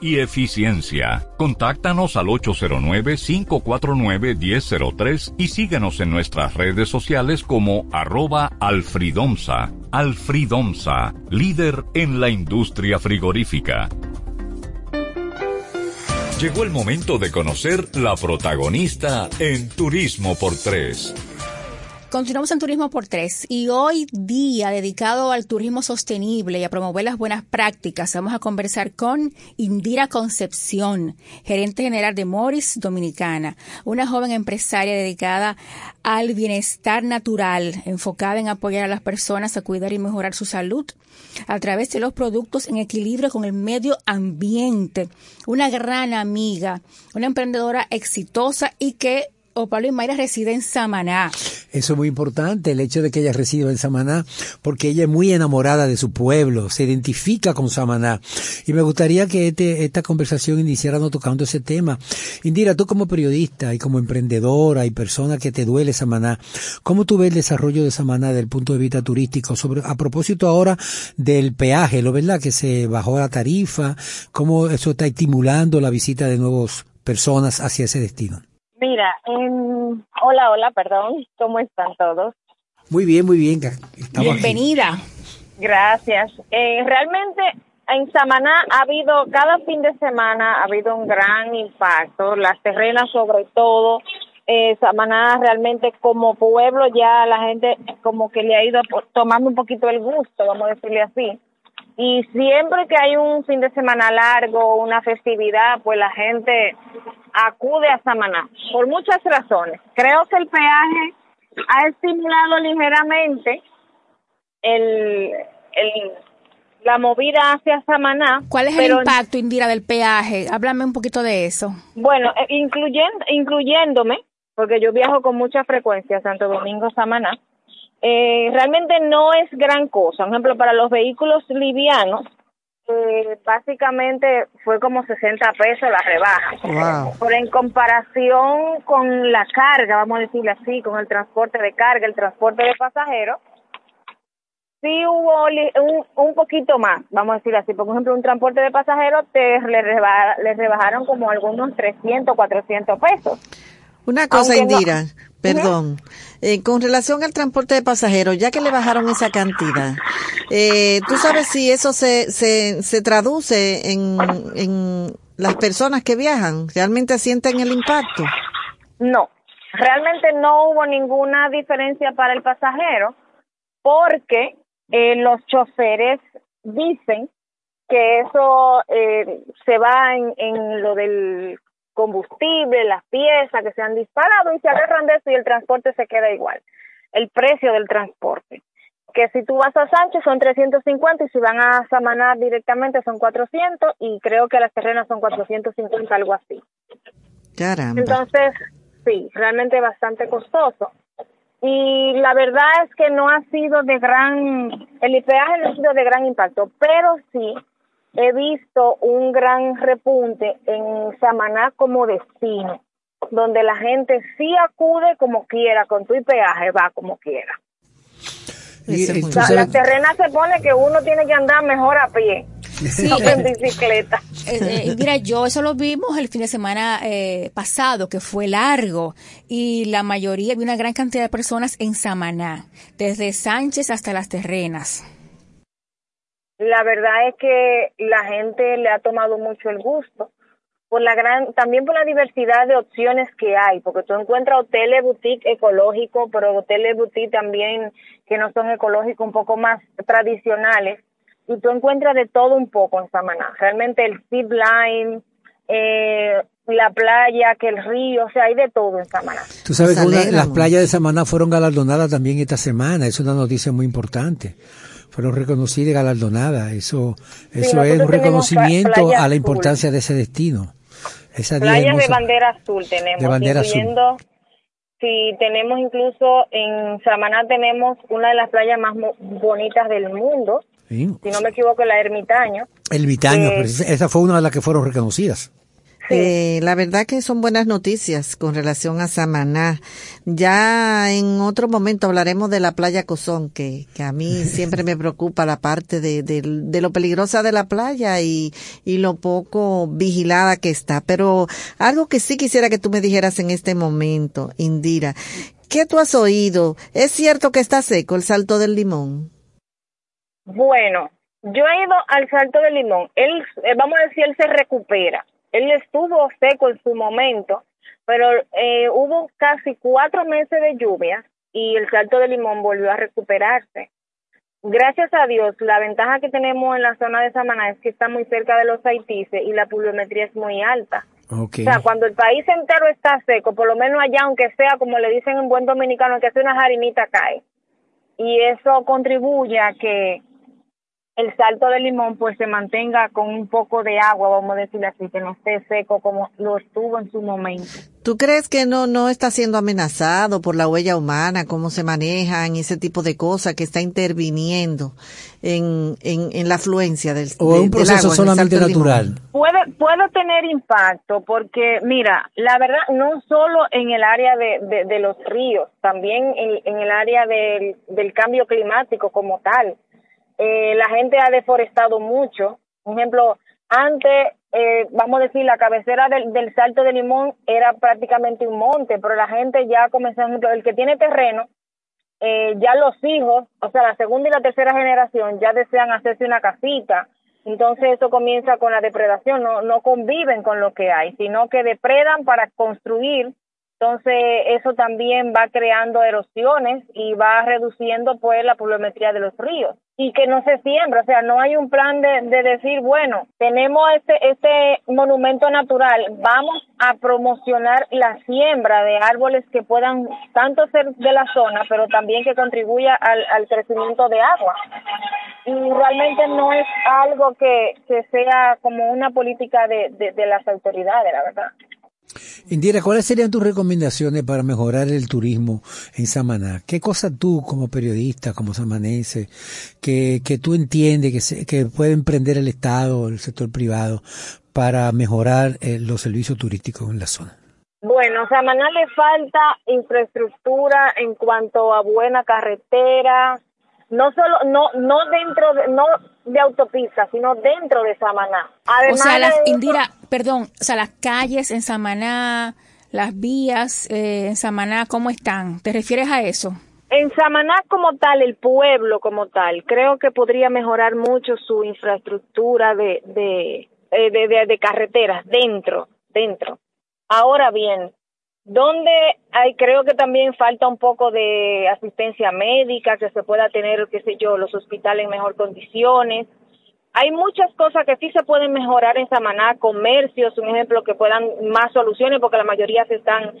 Speaker 5: y eficiencia. Contáctanos al 809-549-1003 y síguenos en nuestras redes sociales como arroba alfridomsa. Alfridomsa, líder en la industria frigorífica. Llegó el momento de conocer la protagonista en Turismo por Tres.
Speaker 8: Continuamos en Turismo por Tres y hoy día dedicado al turismo sostenible y a promover las buenas prácticas vamos a conversar con Indira Concepción, gerente general de Morris Dominicana, una joven empresaria dedicada al bienestar natural, enfocada en apoyar a las personas a cuidar y mejorar su salud a través de los productos en equilibrio con el medio ambiente. Una gran amiga, una emprendedora exitosa y que o Pablo y Mayra reside en Samaná.
Speaker 6: Eso es muy importante, el hecho de que ella resida en Samaná, porque ella es muy enamorada de su pueblo, se identifica con Samaná. Y me gustaría que este, esta conversación iniciara no tocando ese tema. Indira, tú como periodista y como emprendedora y persona que te duele Samaná, ¿cómo tú ves el desarrollo de Samaná desde el punto de vista turístico? Sobre, a propósito ahora del peaje, ¿lo verdad? Que se bajó la tarifa, ¿cómo eso está estimulando la visita de nuevas personas hacia ese destino?
Speaker 11: Mira, hola, hola, perdón, ¿cómo están todos?
Speaker 6: Muy bien, muy bien.
Speaker 8: Bienvenida.
Speaker 11: Gracias. Eh, realmente en Samaná ha habido, cada fin de semana ha habido un gran impacto, las terrenas sobre todo. Eh, Samaná realmente como pueblo ya la gente como que le ha ido tomando un poquito el gusto, vamos a decirle así. Y siempre que hay un fin de semana largo, una festividad, pues la gente acude a Samaná por muchas razones. Creo que el peaje ha estimulado ligeramente el, el la movida hacia Samaná.
Speaker 8: ¿Cuál es el impacto, Indira, del peaje? Háblame un poquito de eso.
Speaker 11: Bueno, eh, incluyendo, incluyéndome, porque yo viajo con mucha frecuencia a Santo Domingo, Samaná, eh, realmente no es gran cosa. Por ejemplo, para los vehículos livianos, eh, básicamente fue como 60 pesos la rebaja. Pero en comparación con la carga, vamos a decirle así, con el transporte de carga, el transporte de pasajeros, sí hubo un, un poquito más, vamos a decir así. Por ejemplo, un transporte de pasajeros te le, rebajaron como algunos 300, 400 pesos.
Speaker 7: Una cosa, Indira, perdón, eh, con relación al transporte de pasajeros, ya que le bajaron esa cantidad, eh, ¿tú sabes si eso se, se, se traduce en, en las personas que viajan? ¿Realmente sienten el impacto?
Speaker 11: No, realmente no hubo ninguna diferencia para el pasajero porque eh, los choferes dicen que eso eh, se va en, en lo del combustible, las piezas que se han disparado y se agarran de eso y el transporte se queda igual. El precio del transporte. Que si tú vas a Sánchez son 350 y si van a Samaná directamente son 400 y creo que las terrenas son 450, algo así.
Speaker 7: Caramba.
Speaker 11: Entonces, sí, realmente bastante costoso. Y la verdad es que no ha sido de gran, el peaje no ha sido de gran impacto, pero sí he visto un gran repunte en Samaná como destino, donde la gente sí acude como quiera, con tu peaje va como quiera. la, terrena se pone que uno tiene que andar mejor a pie. Sí, (laughs) en bicicleta. (laughs)
Speaker 8: Eh, eh, mira, yo eso lo vimos el fin de semana eh, pasado, que fue largo, y la mayoría, vi una gran cantidad de personas en Samaná, desde Sánchez hasta las terrenas.
Speaker 11: La verdad es que la gente le ha tomado mucho el gusto por la gran, también por la diversidad de opciones que hay, porque tú encuentras hoteles boutique ecológicos, pero hoteles boutique también que no son ecológicos, un poco más tradicionales, y tú encuentras de todo un poco en Samaná. Realmente el zip line, eh, la playa, que el río, o sea, hay de todo en Samaná.
Speaker 6: Tú sabes que las playas de Samaná fueron galardonadas también esta semana, es una noticia muy importante fueron reconocidas y galardonadas. Eso, eso es un reconocimiento a la importancia de ese destino.
Speaker 11: Esa playas de bandera azul tenemos, de bandera incluyendo, sí, tenemos incluso en Samaná tenemos una de las playas más bonitas del mundo. Si no me equivoco, la Ermitaño.
Speaker 6: Ermitaño, esa fue una de las que fueron reconocidas.
Speaker 7: Eh, la verdad que son buenas noticias con relación a Samaná. Ya en otro momento hablaremos de la playa Cozón, que, que a mí (laughs) siempre me preocupa la parte de, de, lo peligrosa de la playa y, y lo poco vigilada que está. Pero algo que sí quisiera que tú me dijeras en este momento, Indira, ¿qué tú has oído? ¿Es cierto que está seco el Salto del Limón?
Speaker 11: Bueno, yo he ido al Salto del Limón. Él, eh, vamos a decir, él se recupera él estuvo seco en su momento, pero eh, hubo casi cuatro meses de lluvia y el Salto de Limón volvió a recuperarse. Gracias a Dios, la ventaja que tenemos en la zona de Samaná es que está muy cerca de los haitises y la pluviometría es muy alta. O sea, cuando el país entero está seco, por lo menos allá, aunque sea, como le dicen en buen dominicano, que hace una jarinita cae. Y eso contribuye a que el salto de limón pues se mantenga con un poco de agua, vamos a decirlo así, que no esté seco como lo estuvo en su momento.
Speaker 7: ¿Tú crees que no no está siendo amenazado por la huella humana, cómo se manejan ese tipo de cosas que está interviniendo en, en, en la afluencia del
Speaker 6: o un proceso solamente natural?
Speaker 11: Puede puede tener impacto porque mira, la verdad no solo en el área de, de, los ríos, también en, en el área del, del cambio climático como tal eh, la gente ha deforestado mucho. Por ejemplo, antes, eh, vamos a decir, la cabecera del, del, Salto de Limón era prácticamente un monte, pero la gente ya comenzó, el que tiene terreno, eh, ya los hijos, o sea, la segunda y la tercera generación ya desean hacerse una casita. Entonces eso comienza con la depredación, no, no conviven con lo que hay, sino que depredan para construir entonces, eso también va creando erosiones y va reduciendo pues la pluviometría de los ríos y que no se siembra, o sea, no hay un plan de, de, decir, bueno, tenemos este, este monumento natural, vamos a promocionar la siembra de árboles que puedan tanto ser de la zona, pero también que contribuya al, al crecimiento de agua. Y realmente no es algo que, que sea como una política de, de, de las autoridades, la verdad.
Speaker 6: Indira, ¿cuáles serían tus recomendaciones para mejorar el turismo en Samaná? ¿Qué cosas tú como periodista, como samanense, que, que tú entiendes que, se, que puede emprender el Estado, el sector privado, para mejorar eh, los servicios turísticos en la zona?
Speaker 11: Bueno, Samaná le falta infraestructura en cuanto a buena carretera, no solo no no dentro de, no de autopista sino dentro de Samaná.
Speaker 8: O sea las Indira perdón o sea las calles en Samaná las vías eh, en Samaná cómo están te refieres a eso
Speaker 11: en Samaná como tal el pueblo como tal creo que podría mejorar mucho su infraestructura de de, eh, de, de, de carreteras dentro dentro. Ahora bien donde hay creo que también falta un poco de asistencia médica que se pueda tener qué sé yo los hospitales en mejor condiciones hay muchas cosas que sí se pueden mejorar en Samaná comercios un ejemplo que puedan más soluciones porque la mayoría se están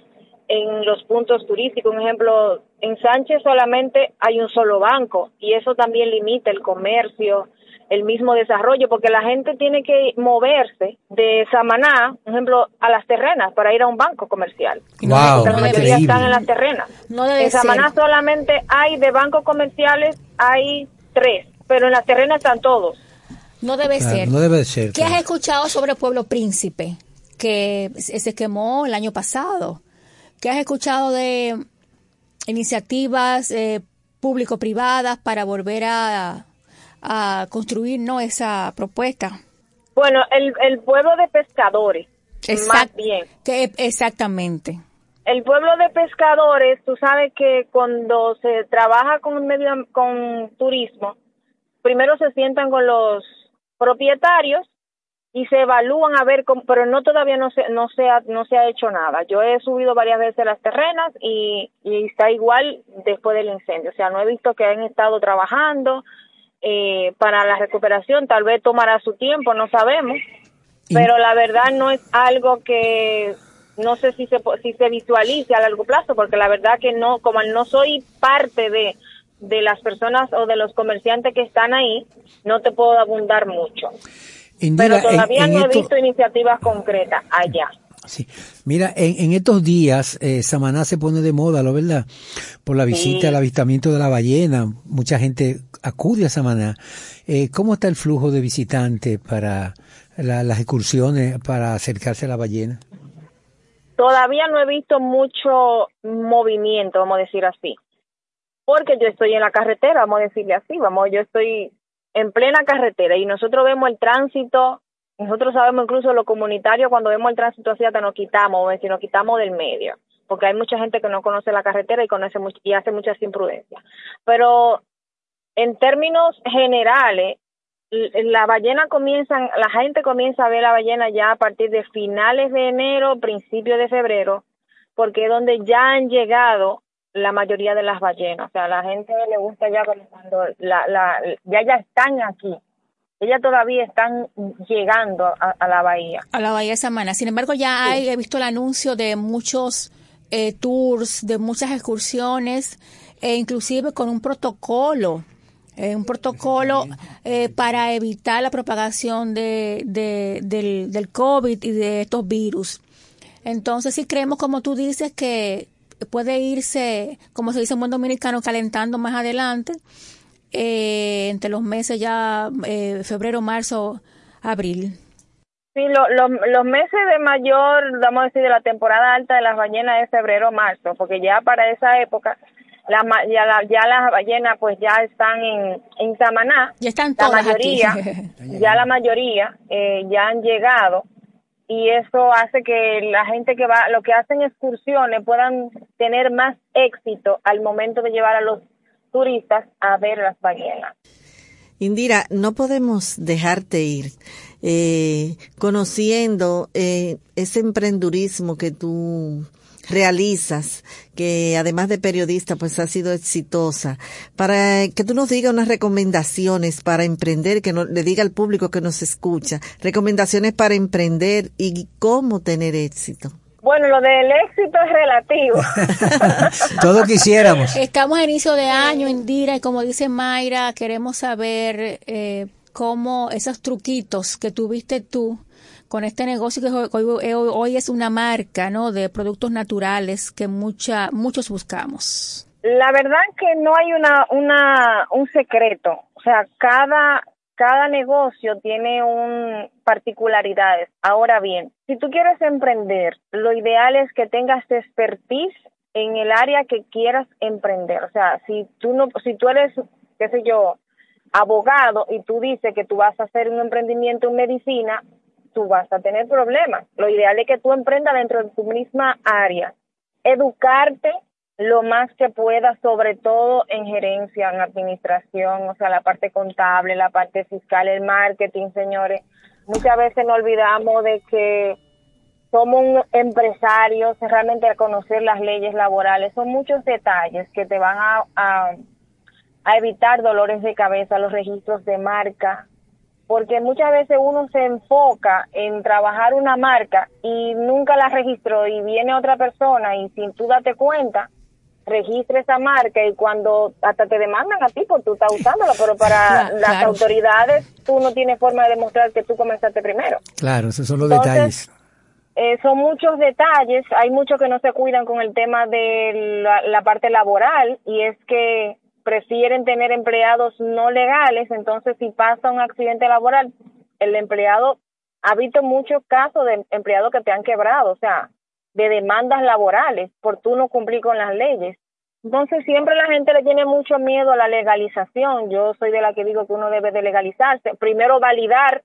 Speaker 11: en los puntos turísticos. Un ejemplo en Sánchez solamente hay un solo banco y eso también limita el comercio el mismo desarrollo, porque la gente tiene que moverse de Samaná, por ejemplo, a las terrenas para ir a un banco comercial.
Speaker 6: Wow,
Speaker 11: la mayoría están en las terrenas. en Samaná solamente hay de bancos comerciales, hay tres, pero en las terrenas están todos.
Speaker 8: No debe ser.
Speaker 6: No debe ser.
Speaker 8: ¿Qué has escuchado sobre Pueblo Príncipe, que se quemó el año pasado? ¿Qué has escuchado de iniciativas eh, público-privadas para volver a a construir no esa propuesta.
Speaker 11: Bueno, el, el pueblo de pescadores, más bien.
Speaker 8: Que, exactamente.
Speaker 11: El pueblo de pescadores, tú sabes que cuando se trabaja con medio con turismo, primero se sientan con los propietarios y se evalúan a ver cómo, pero no todavía no se no se ha, no se ha hecho nada. Yo he subido varias veces las terrenas y, y está igual después del incendio, o sea, no he visto que han estado trabajando, eh, para la recuperación. Tal vez tomará su tiempo, no sabemos. Pero la verdad no es algo que no sé si se, si se visualice a largo plazo, porque la verdad que no, como no soy parte de, de las personas o de los comerciantes que están ahí, no te puedo abundar mucho. Pero todavía no he visto iniciativas concretas allá.
Speaker 6: Sí. Mira, en, en estos días eh, Samaná se pone de moda, ¿lo verdad? Por la visita, al avistamiento de la ballena. Mucha gente acude a Samaná. Eh, ¿Cómo está el flujo de visitantes para las excursiones para acercarse a la ballena?
Speaker 11: Todavía no he visto mucho movimiento, vamos a decir así. Porque yo estoy en la carretera, vamos a decirle así, vamos, yo estoy en plena carretera y nosotros vemos el tránsito nosotros sabemos incluso lo comunitario, cuando vemos el tránsito así, hasta nos quitamos, si nos quitamos del medio, porque hay mucha gente que no conoce la carretera y, conoce y hace muchas imprudencias. Pero en términos generales, la ballena comienza, la gente comienza a ver la ballena ya a partir de finales de enero, principios de febrero, porque es donde ya han llegado la mayoría de las ballenas. O sea, la gente le gusta ya cuando la, la, ya ya están aquí. Ellas todavía están llegando a, la bahía.
Speaker 8: A la bahía de Samana. Sin embargo, ya hay, he visto el anuncio de muchos eh, tours, de muchas excursiones, e inclusive con un protocolo eh, un protocolo eh, para evitar la propagación de, del, del COVID y de estos virus. Entonces, si creemos, como tú dices, que puede irse, como se dice en buen dominicano, calentando más adelante, eh, entre los meses ya febrero, marzo, abril.
Speaker 11: Sí, los meses de mayor, vamos a decir, de la temporada alta de las ballenas es febrero, marzo, porque ya para esa época la, ya, ya las ballenas pues ya están en, en Samaná.
Speaker 8: Ya están todas
Speaker 11: La mayoría, (laughs) ya la mayoría eh, ya han llegado y eso hace que la gente que va, lo que hacen excursiones puedan tener más éxito al momento de llevar a los turistas a ver las ballenas.
Speaker 7: Indira, no podemos dejarte ir eh, conociendo eh, ese emprendurismo que tú realizas, que además de periodista, pues ha sido exitosa, para que tú nos digas unas recomendaciones para emprender, que no, le diga al público que nos escucha, recomendaciones para emprender y cómo tener éxito.
Speaker 11: Bueno, lo del éxito es relativo. (laughs)
Speaker 6: Todo quisiéramos.
Speaker 8: Estamos a inicio de año, Indira, y como dice Mayra, queremos saber eh, cómo esos truquitos que tuviste tú con este negocio que hoy, es una marca, ¿no? De productos naturales que mucha, muchos buscamos.
Speaker 11: La verdad que no hay una, una, un secreto. O sea, cada, cada negocio tiene un particularidades. Ahora bien, si tú quieres emprender, lo ideal es que tengas expertise en el área que quieras emprender. O sea, si tú no, si tú eres, qué sé yo, abogado y tú dices que tú vas a hacer un emprendimiento en medicina, tú vas a tener problemas. Lo ideal es que tú emprendas dentro de tu misma área. Educarte lo más que puedas, sobre todo en gerencia, en administración, o sea, la parte contable, la parte fiscal, el marketing, señores. Muchas veces nos olvidamos de que somos empresarios, realmente conocer las leyes laborales. Son muchos detalles que te van a, a evitar dolores de cabeza, los registros de marca, porque muchas veces uno se enfoca en trabajar una marca y nunca la registró y viene otra persona y sin tú date cuenta, registra esa marca y cuando hasta te demandan a ti por tú estás usándola, pero para (laughs) las autoridades tú no tienes forma de demostrar que tú comenzaste primero.
Speaker 6: Claro, esos son los detalles.
Speaker 11: Eh, son muchos detalles, hay muchos que no se cuidan con el tema de la parte laboral y es que prefieren tener empleados no legales, entonces si pasa un accidente laboral, el empleado, ha visto muchos casos de empleados que te han quebrado, o sea, de demandas laborales por tú no cumplir con las leyes. Entonces siempre la gente le tiene mucho miedo a la legalización. Yo soy de la que digo que uno debe de legalizarse. Primero validar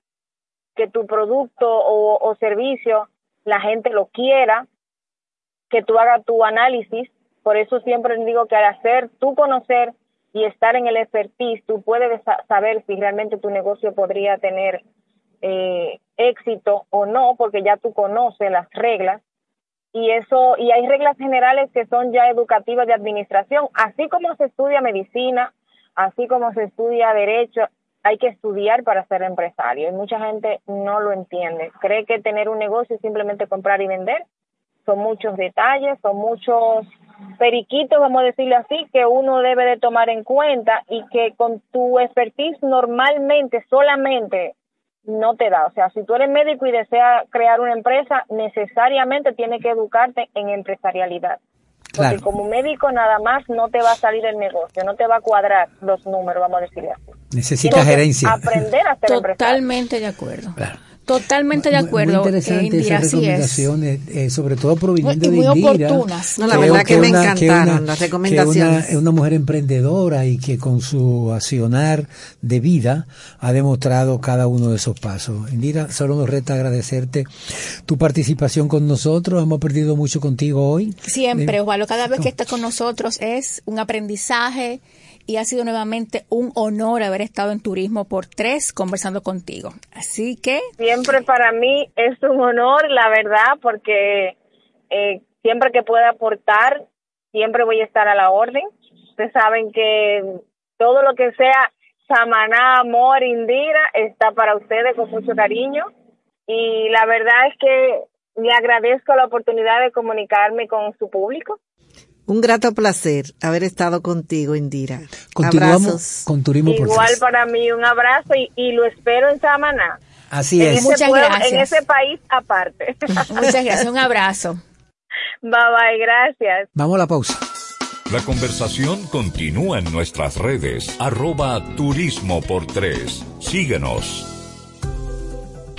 Speaker 11: que tu producto o, servicio la gente lo quiera, que tú hagas tu análisis. Por eso siempre digo que al hacer, tú conocer y estar en el expertise, tú puedes saber si realmente tu negocio podría tener eh, éxito o no, porque ya tú conoces las reglas y eso y hay reglas generales que son ya educativas de administración, así como se estudia medicina, así como se estudia derecho, hay que estudiar para ser empresario. Y mucha gente no lo entiende, cree que tener un negocio es simplemente comprar y vender, son muchos detalles, son muchos periquitos, vamos a decirle así, que uno debe de tomar en cuenta y que con tu expertise normalmente solamente no te da. O sea, si tú eres médico y deseas crear una empresa, necesariamente tienes que educarte en empresarialidad. Porque como médico nada más no te va a salir el negocio, no te va a cuadrar los números, vamos a decirle así.
Speaker 6: Necesitas gerencia.
Speaker 11: Aprender a ser
Speaker 8: Totalmente de acuerdo. Claro. Totalmente de acuerdo.
Speaker 6: Muy interesante esas recomendaciones, eh, sobre todo proveniendo
Speaker 8: de
Speaker 6: Indira.
Speaker 8: oportunas.
Speaker 7: No, la verdad que, me encantaron las recomendaciones.
Speaker 6: es una mujer emprendedora y que con su accionar de vida ha demostrado cada uno de esos pasos. Indira, solo nos resta agradecerte tu participación con nosotros. Hemos perdido mucho contigo hoy.
Speaker 8: Siempre, Osvaldo. Cada vez que estás con nosotros es un aprendizaje y ha sido nuevamente un honor haber estado en Turismo por Tres conversando contigo. Así que...
Speaker 11: Siempre para mí es un honor, la verdad, porque eh, siempre que pueda aportar siempre voy a estar a la orden. Ustedes saben que todo lo que sea Samaná, Amor, Indira, está para ustedes con mucho cariño. Y la verdad es que le agradezco la oportunidad de comunicarme con su público.
Speaker 7: Un grato placer haber estado contigo, Indira.
Speaker 6: Continuamos
Speaker 7: Abrazos.
Speaker 6: con Turismo por
Speaker 11: Igual para mí un abrazo y, y lo espero en Samaná.
Speaker 6: Así es.
Speaker 8: Muchas
Speaker 11: pueblo-
Speaker 8: gracias.
Speaker 11: En ese país aparte. (laughs)
Speaker 8: Muchas gracias, un abrazo.
Speaker 11: Bye bye, gracias.
Speaker 6: Vamos a la pausa.
Speaker 5: La conversación continúa en nuestras redes, arroba turismo por tres. Síguenos.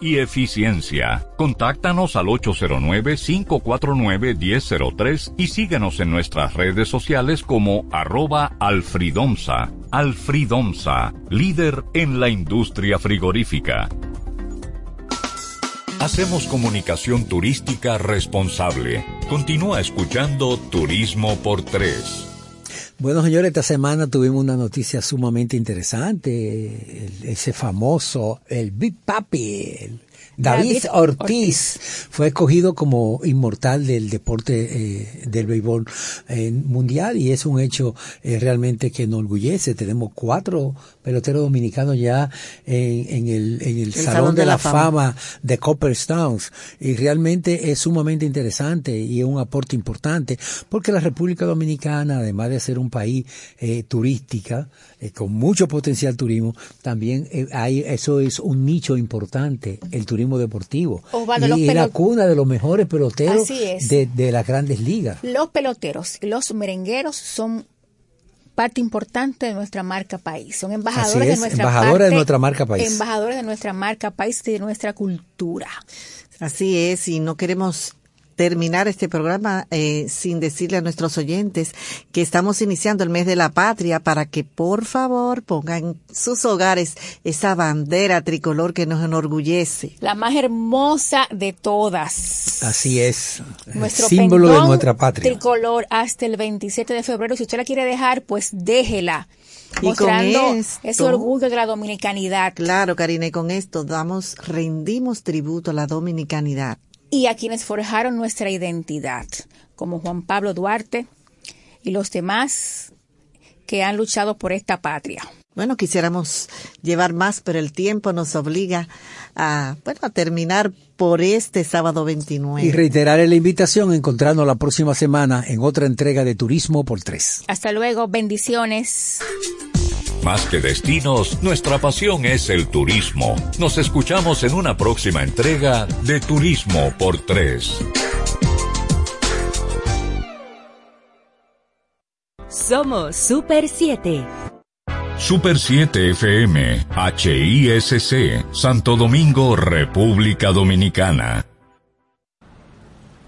Speaker 5: y eficiencia. Contáctanos al 809-549-1003 y síguenos en nuestras redes sociales como arroba alfridomsa. Alfridomsa, líder en la industria frigorífica. Hacemos comunicación turística responsable. Continúa escuchando Turismo por Tres.
Speaker 6: Bueno, señores, esta semana tuvimos una noticia sumamente interesante. El- ese famoso, el Big Papi, el David,
Speaker 8: David
Speaker 6: Ortiz, fue escogido como inmortal del deporte eh, del béisbol eh, mundial y es un hecho eh, realmente que nos enorgullece. Tenemos cuatro peloteros dominicanos ya en, en el, en el, Salón, de, la, Fama de Copperstones y realmente es sumamente interesante y es un aporte importante porque la República Dominicana, además de ser un país eh, turística, eh, con mucho potencial turismo, también eh, hay, eso es un nicho importante, el turismo deportivo.
Speaker 8: Osvaldo,
Speaker 6: y
Speaker 8: los
Speaker 6: es la cuna de los mejores peloteros de, de las grandes ligas.
Speaker 8: Los peloteros los merengueros son parte importante de nuestra marca país. Son embajadores
Speaker 6: Así
Speaker 8: de
Speaker 6: es,
Speaker 8: nuestra
Speaker 6: embajadores de nuestra marca país.
Speaker 8: Embajadores de nuestra marca país y de nuestra cultura.
Speaker 7: Así es, y no queremos terminar este programa eh, sin decirle a nuestros oyentes que estamos iniciando el mes de la patria para que por favor pongan en sus hogares esa bandera tricolor que nos enorgullece.
Speaker 8: La más hermosa de todas.
Speaker 6: Así es, el
Speaker 8: Nuestro
Speaker 6: símbolo de nuestra patria.
Speaker 8: tricolor hasta el 27 de febrero. Si usted la quiere dejar, pues déjela.
Speaker 7: Y con
Speaker 8: Mostrando
Speaker 7: esto-
Speaker 8: ese orgullo de la dominicanidad.
Speaker 7: Claro, Karina, y con esto damos, rendimos tributo a la dominicanidad.
Speaker 8: Y a quienes forjaron nuestra identidad, como Juan Pablo Duarte y los demás que han luchado por esta patria.
Speaker 7: Bueno, quisiéramos llevar más, pero el tiempo nos obliga a, bueno, a terminar por este sábado 29.
Speaker 6: Y reiterar la invitación, encontrarnos la próxima semana en otra entrega de Turismo por Tres.
Speaker 8: Hasta luego, bendiciones.
Speaker 5: Más que destinos, nuestra pasión es el turismo. Nos escuchamos en una próxima entrega de Turismo por Tres.
Speaker 9: Somos Super 7.
Speaker 5: Super 7 FM, HISC, Santo Domingo, República Dominicana.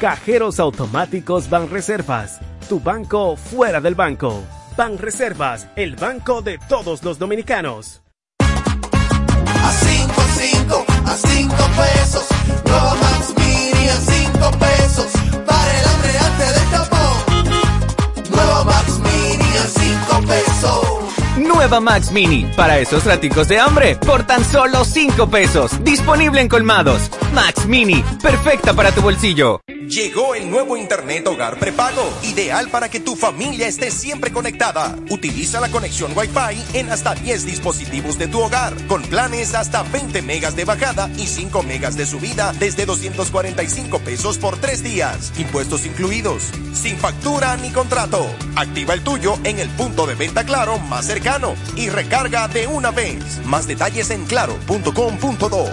Speaker 1: Cajeros automáticos Banreservas, tu banco fuera del banco. Banreservas, el banco de todos los dominicanos.
Speaker 3: A 5, 5, a 5 pesos. Nueva Max Mini a 5 pesos. Para el hambre antes del tapón. Nueva Max Mini a 5 pesos.
Speaker 4: Nueva Max Mini, para esos raticos de hambre, por tan solo 5 pesos. Disponible en colmados. Max Mini, perfecta para tu bolsillo.
Speaker 12: Llegó el nuevo Internet Hogar Prepago, ideal para que tu familia esté siempre conectada. Utiliza la conexión Wi-Fi en hasta 10 dispositivos de tu hogar, con planes hasta 20 megas de bajada y 5 megas de subida desde 245 pesos por 3 días, impuestos incluidos, sin factura ni contrato. Activa el tuyo en el punto de venta Claro más cercano y recarga de una vez. Más detalles en claro.com.do.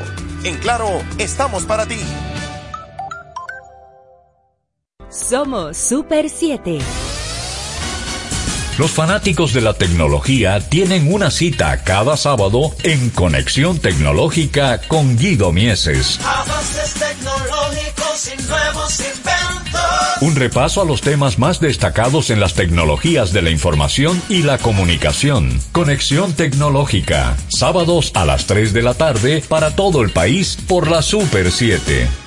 Speaker 12: En Claro, estamos para ti.
Speaker 9: Somos Super 7.
Speaker 5: Los fanáticos de la tecnología tienen una cita cada sábado en Conexión Tecnológica con Guido Mieses.
Speaker 3: Avances tecnológicos y nuevos inventos.
Speaker 5: Un repaso a los temas más destacados en las tecnologías de la información y la comunicación. Conexión Tecnológica, sábados a las 3 de la tarde para todo el país por la Super 7.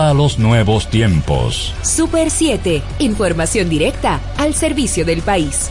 Speaker 5: a los nuevos tiempos.
Speaker 9: Super 7, información directa al servicio del país.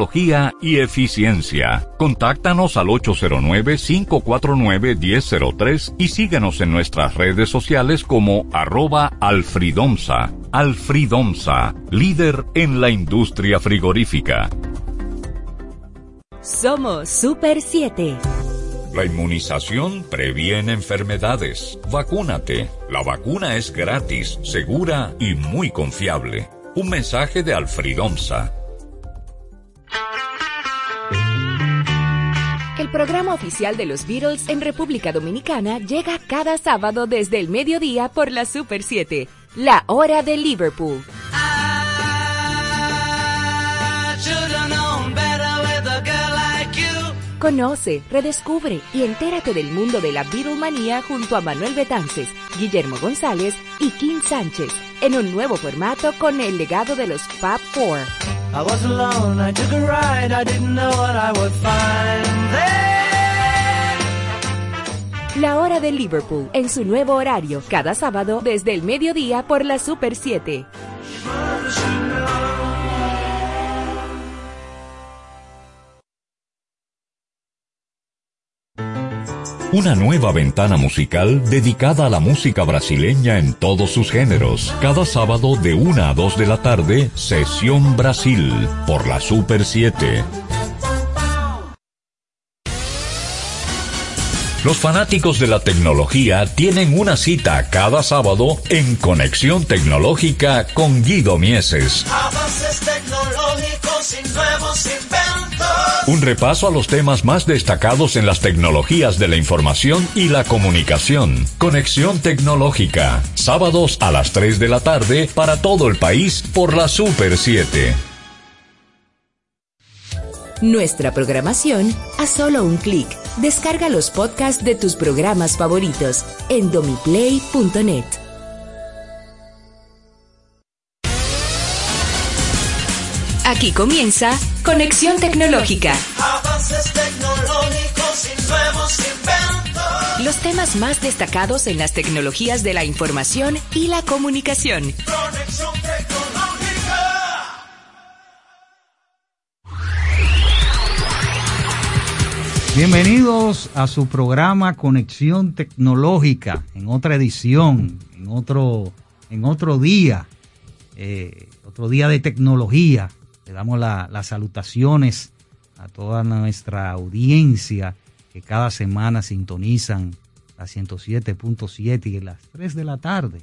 Speaker 5: y eficiencia. Contáctanos al 809-549-1003 y síguenos en nuestras redes sociales como arroba alfridomsa. Alfridomsa, líder en la industria frigorífica.
Speaker 9: Somos Super 7.
Speaker 5: La inmunización previene enfermedades. Vacúnate. La vacuna es gratis, segura y muy confiable. Un mensaje de Alfridomsa.
Speaker 9: El programa oficial de los Beatles en República Dominicana llega cada sábado desde el mediodía por la Super 7, la hora de Liverpool. Conoce, redescubre y entérate del mundo de la Beatlemanía junto a Manuel Betances, Guillermo González y Kim Sánchez en un nuevo formato con el legado de los Fab Four.
Speaker 3: I was alone, I took a ride, I didn't know what I would find there.
Speaker 9: La hora de Liverpool en su nuevo horario, cada sábado desde el mediodía por la Super 7.
Speaker 5: Una nueva ventana musical dedicada a la música brasileña en todos sus géneros. Cada sábado de 1 a 2 de la tarde, Sesión Brasil, por la Super 7. Los fanáticos de la tecnología tienen una cita cada sábado en Conexión Tecnológica con Guido Mieses.
Speaker 3: Avances tecnológicos y nuevos inventos.
Speaker 5: Un repaso a los temas más destacados en las tecnologías de la información y la comunicación. Conexión Tecnológica, sábados a las 3 de la tarde para todo el país por la Super 7.
Speaker 9: Nuestra programación a solo un clic. Descarga los podcasts de tus programas favoritos en domiplay.net. Aquí comienza Conexión Tecnológica.
Speaker 3: Avances tecnológicos y nuevos inventos.
Speaker 9: Los temas más destacados en las tecnologías de la información y la comunicación.
Speaker 3: Conexión tecnológica.
Speaker 13: Bienvenidos a su programa Conexión Tecnológica, en otra edición, en otro, en otro día, eh, otro día de tecnología. Le damos la- las salutaciones a toda nuestra audiencia que cada semana sintonizan la 107.7 y las 3 de la tarde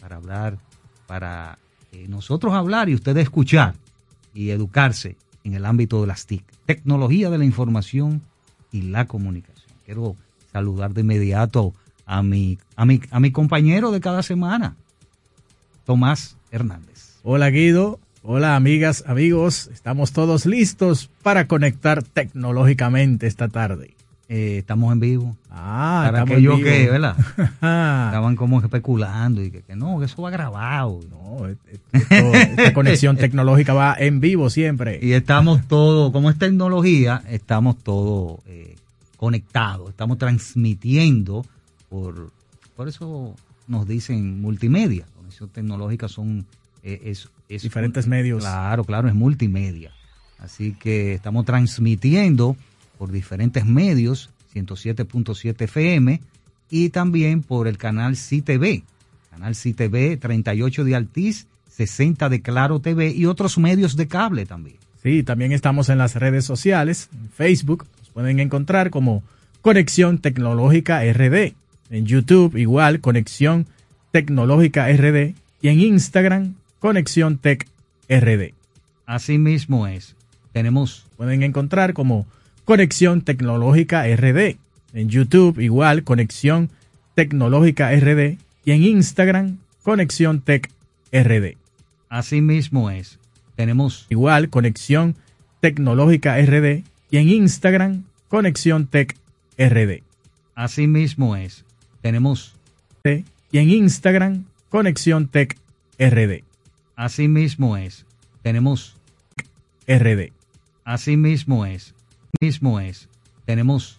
Speaker 13: para hablar, para eh, nosotros hablar y ustedes escuchar y educarse en el ámbito de las TIC, tecnología de la información y la comunicación. Quiero saludar de inmediato a mi, a mi, a mi compañero de cada semana, Tomás Hernández.
Speaker 14: Hola Guido, hola amigas, amigos, estamos todos listos para conectar tecnológicamente esta tarde.
Speaker 13: Eh, estamos en vivo.
Speaker 14: Ah,
Speaker 13: para
Speaker 14: estamos
Speaker 13: aquellos que, ¿verdad? (laughs) Estaban como especulando y que, que no, que eso va grabado.
Speaker 14: No, esto- esta conexión (laughs) tecnológica va en vivo siempre.
Speaker 13: Y estamos todos, como es tecnología, estamos todos eh, conectados, estamos transmitiendo por, por eso nos dicen multimedia. Conexión tecnológica son eh, es, es-
Speaker 14: Diferentes medios.
Speaker 13: Claro, claro, es multimedia. Así que estamos transmitiendo por diferentes medios, 107.7 FM y también por el canal CTV, canal CTV 38 de Altiz, 60 de Claro TV y otros medios de cable también.
Speaker 14: Sí, también estamos en las redes sociales, en Facebook, nos pueden encontrar como Conexión Tecnológica RD, en YouTube igual Conexión Tecnológica RD y en Instagram Conexión Tech RD.
Speaker 13: Así mismo es. Tenemos
Speaker 14: pueden encontrar como Conexión Tecnológica RD, en YouTube igual Conexión Tecnológica RD y en Instagram Conexión Tech RD.
Speaker 13: Así mismo es. Tenemos
Speaker 14: igual Conexión Tecnológica RD y en Instagram Conexión Tech RD.
Speaker 13: Así mismo es. Tenemos
Speaker 14: y en Instagram Conexión Tech RD.
Speaker 13: Así mismo es. Tenemos
Speaker 14: RD.
Speaker 13: Así mismo es. Mismo es. Tenemos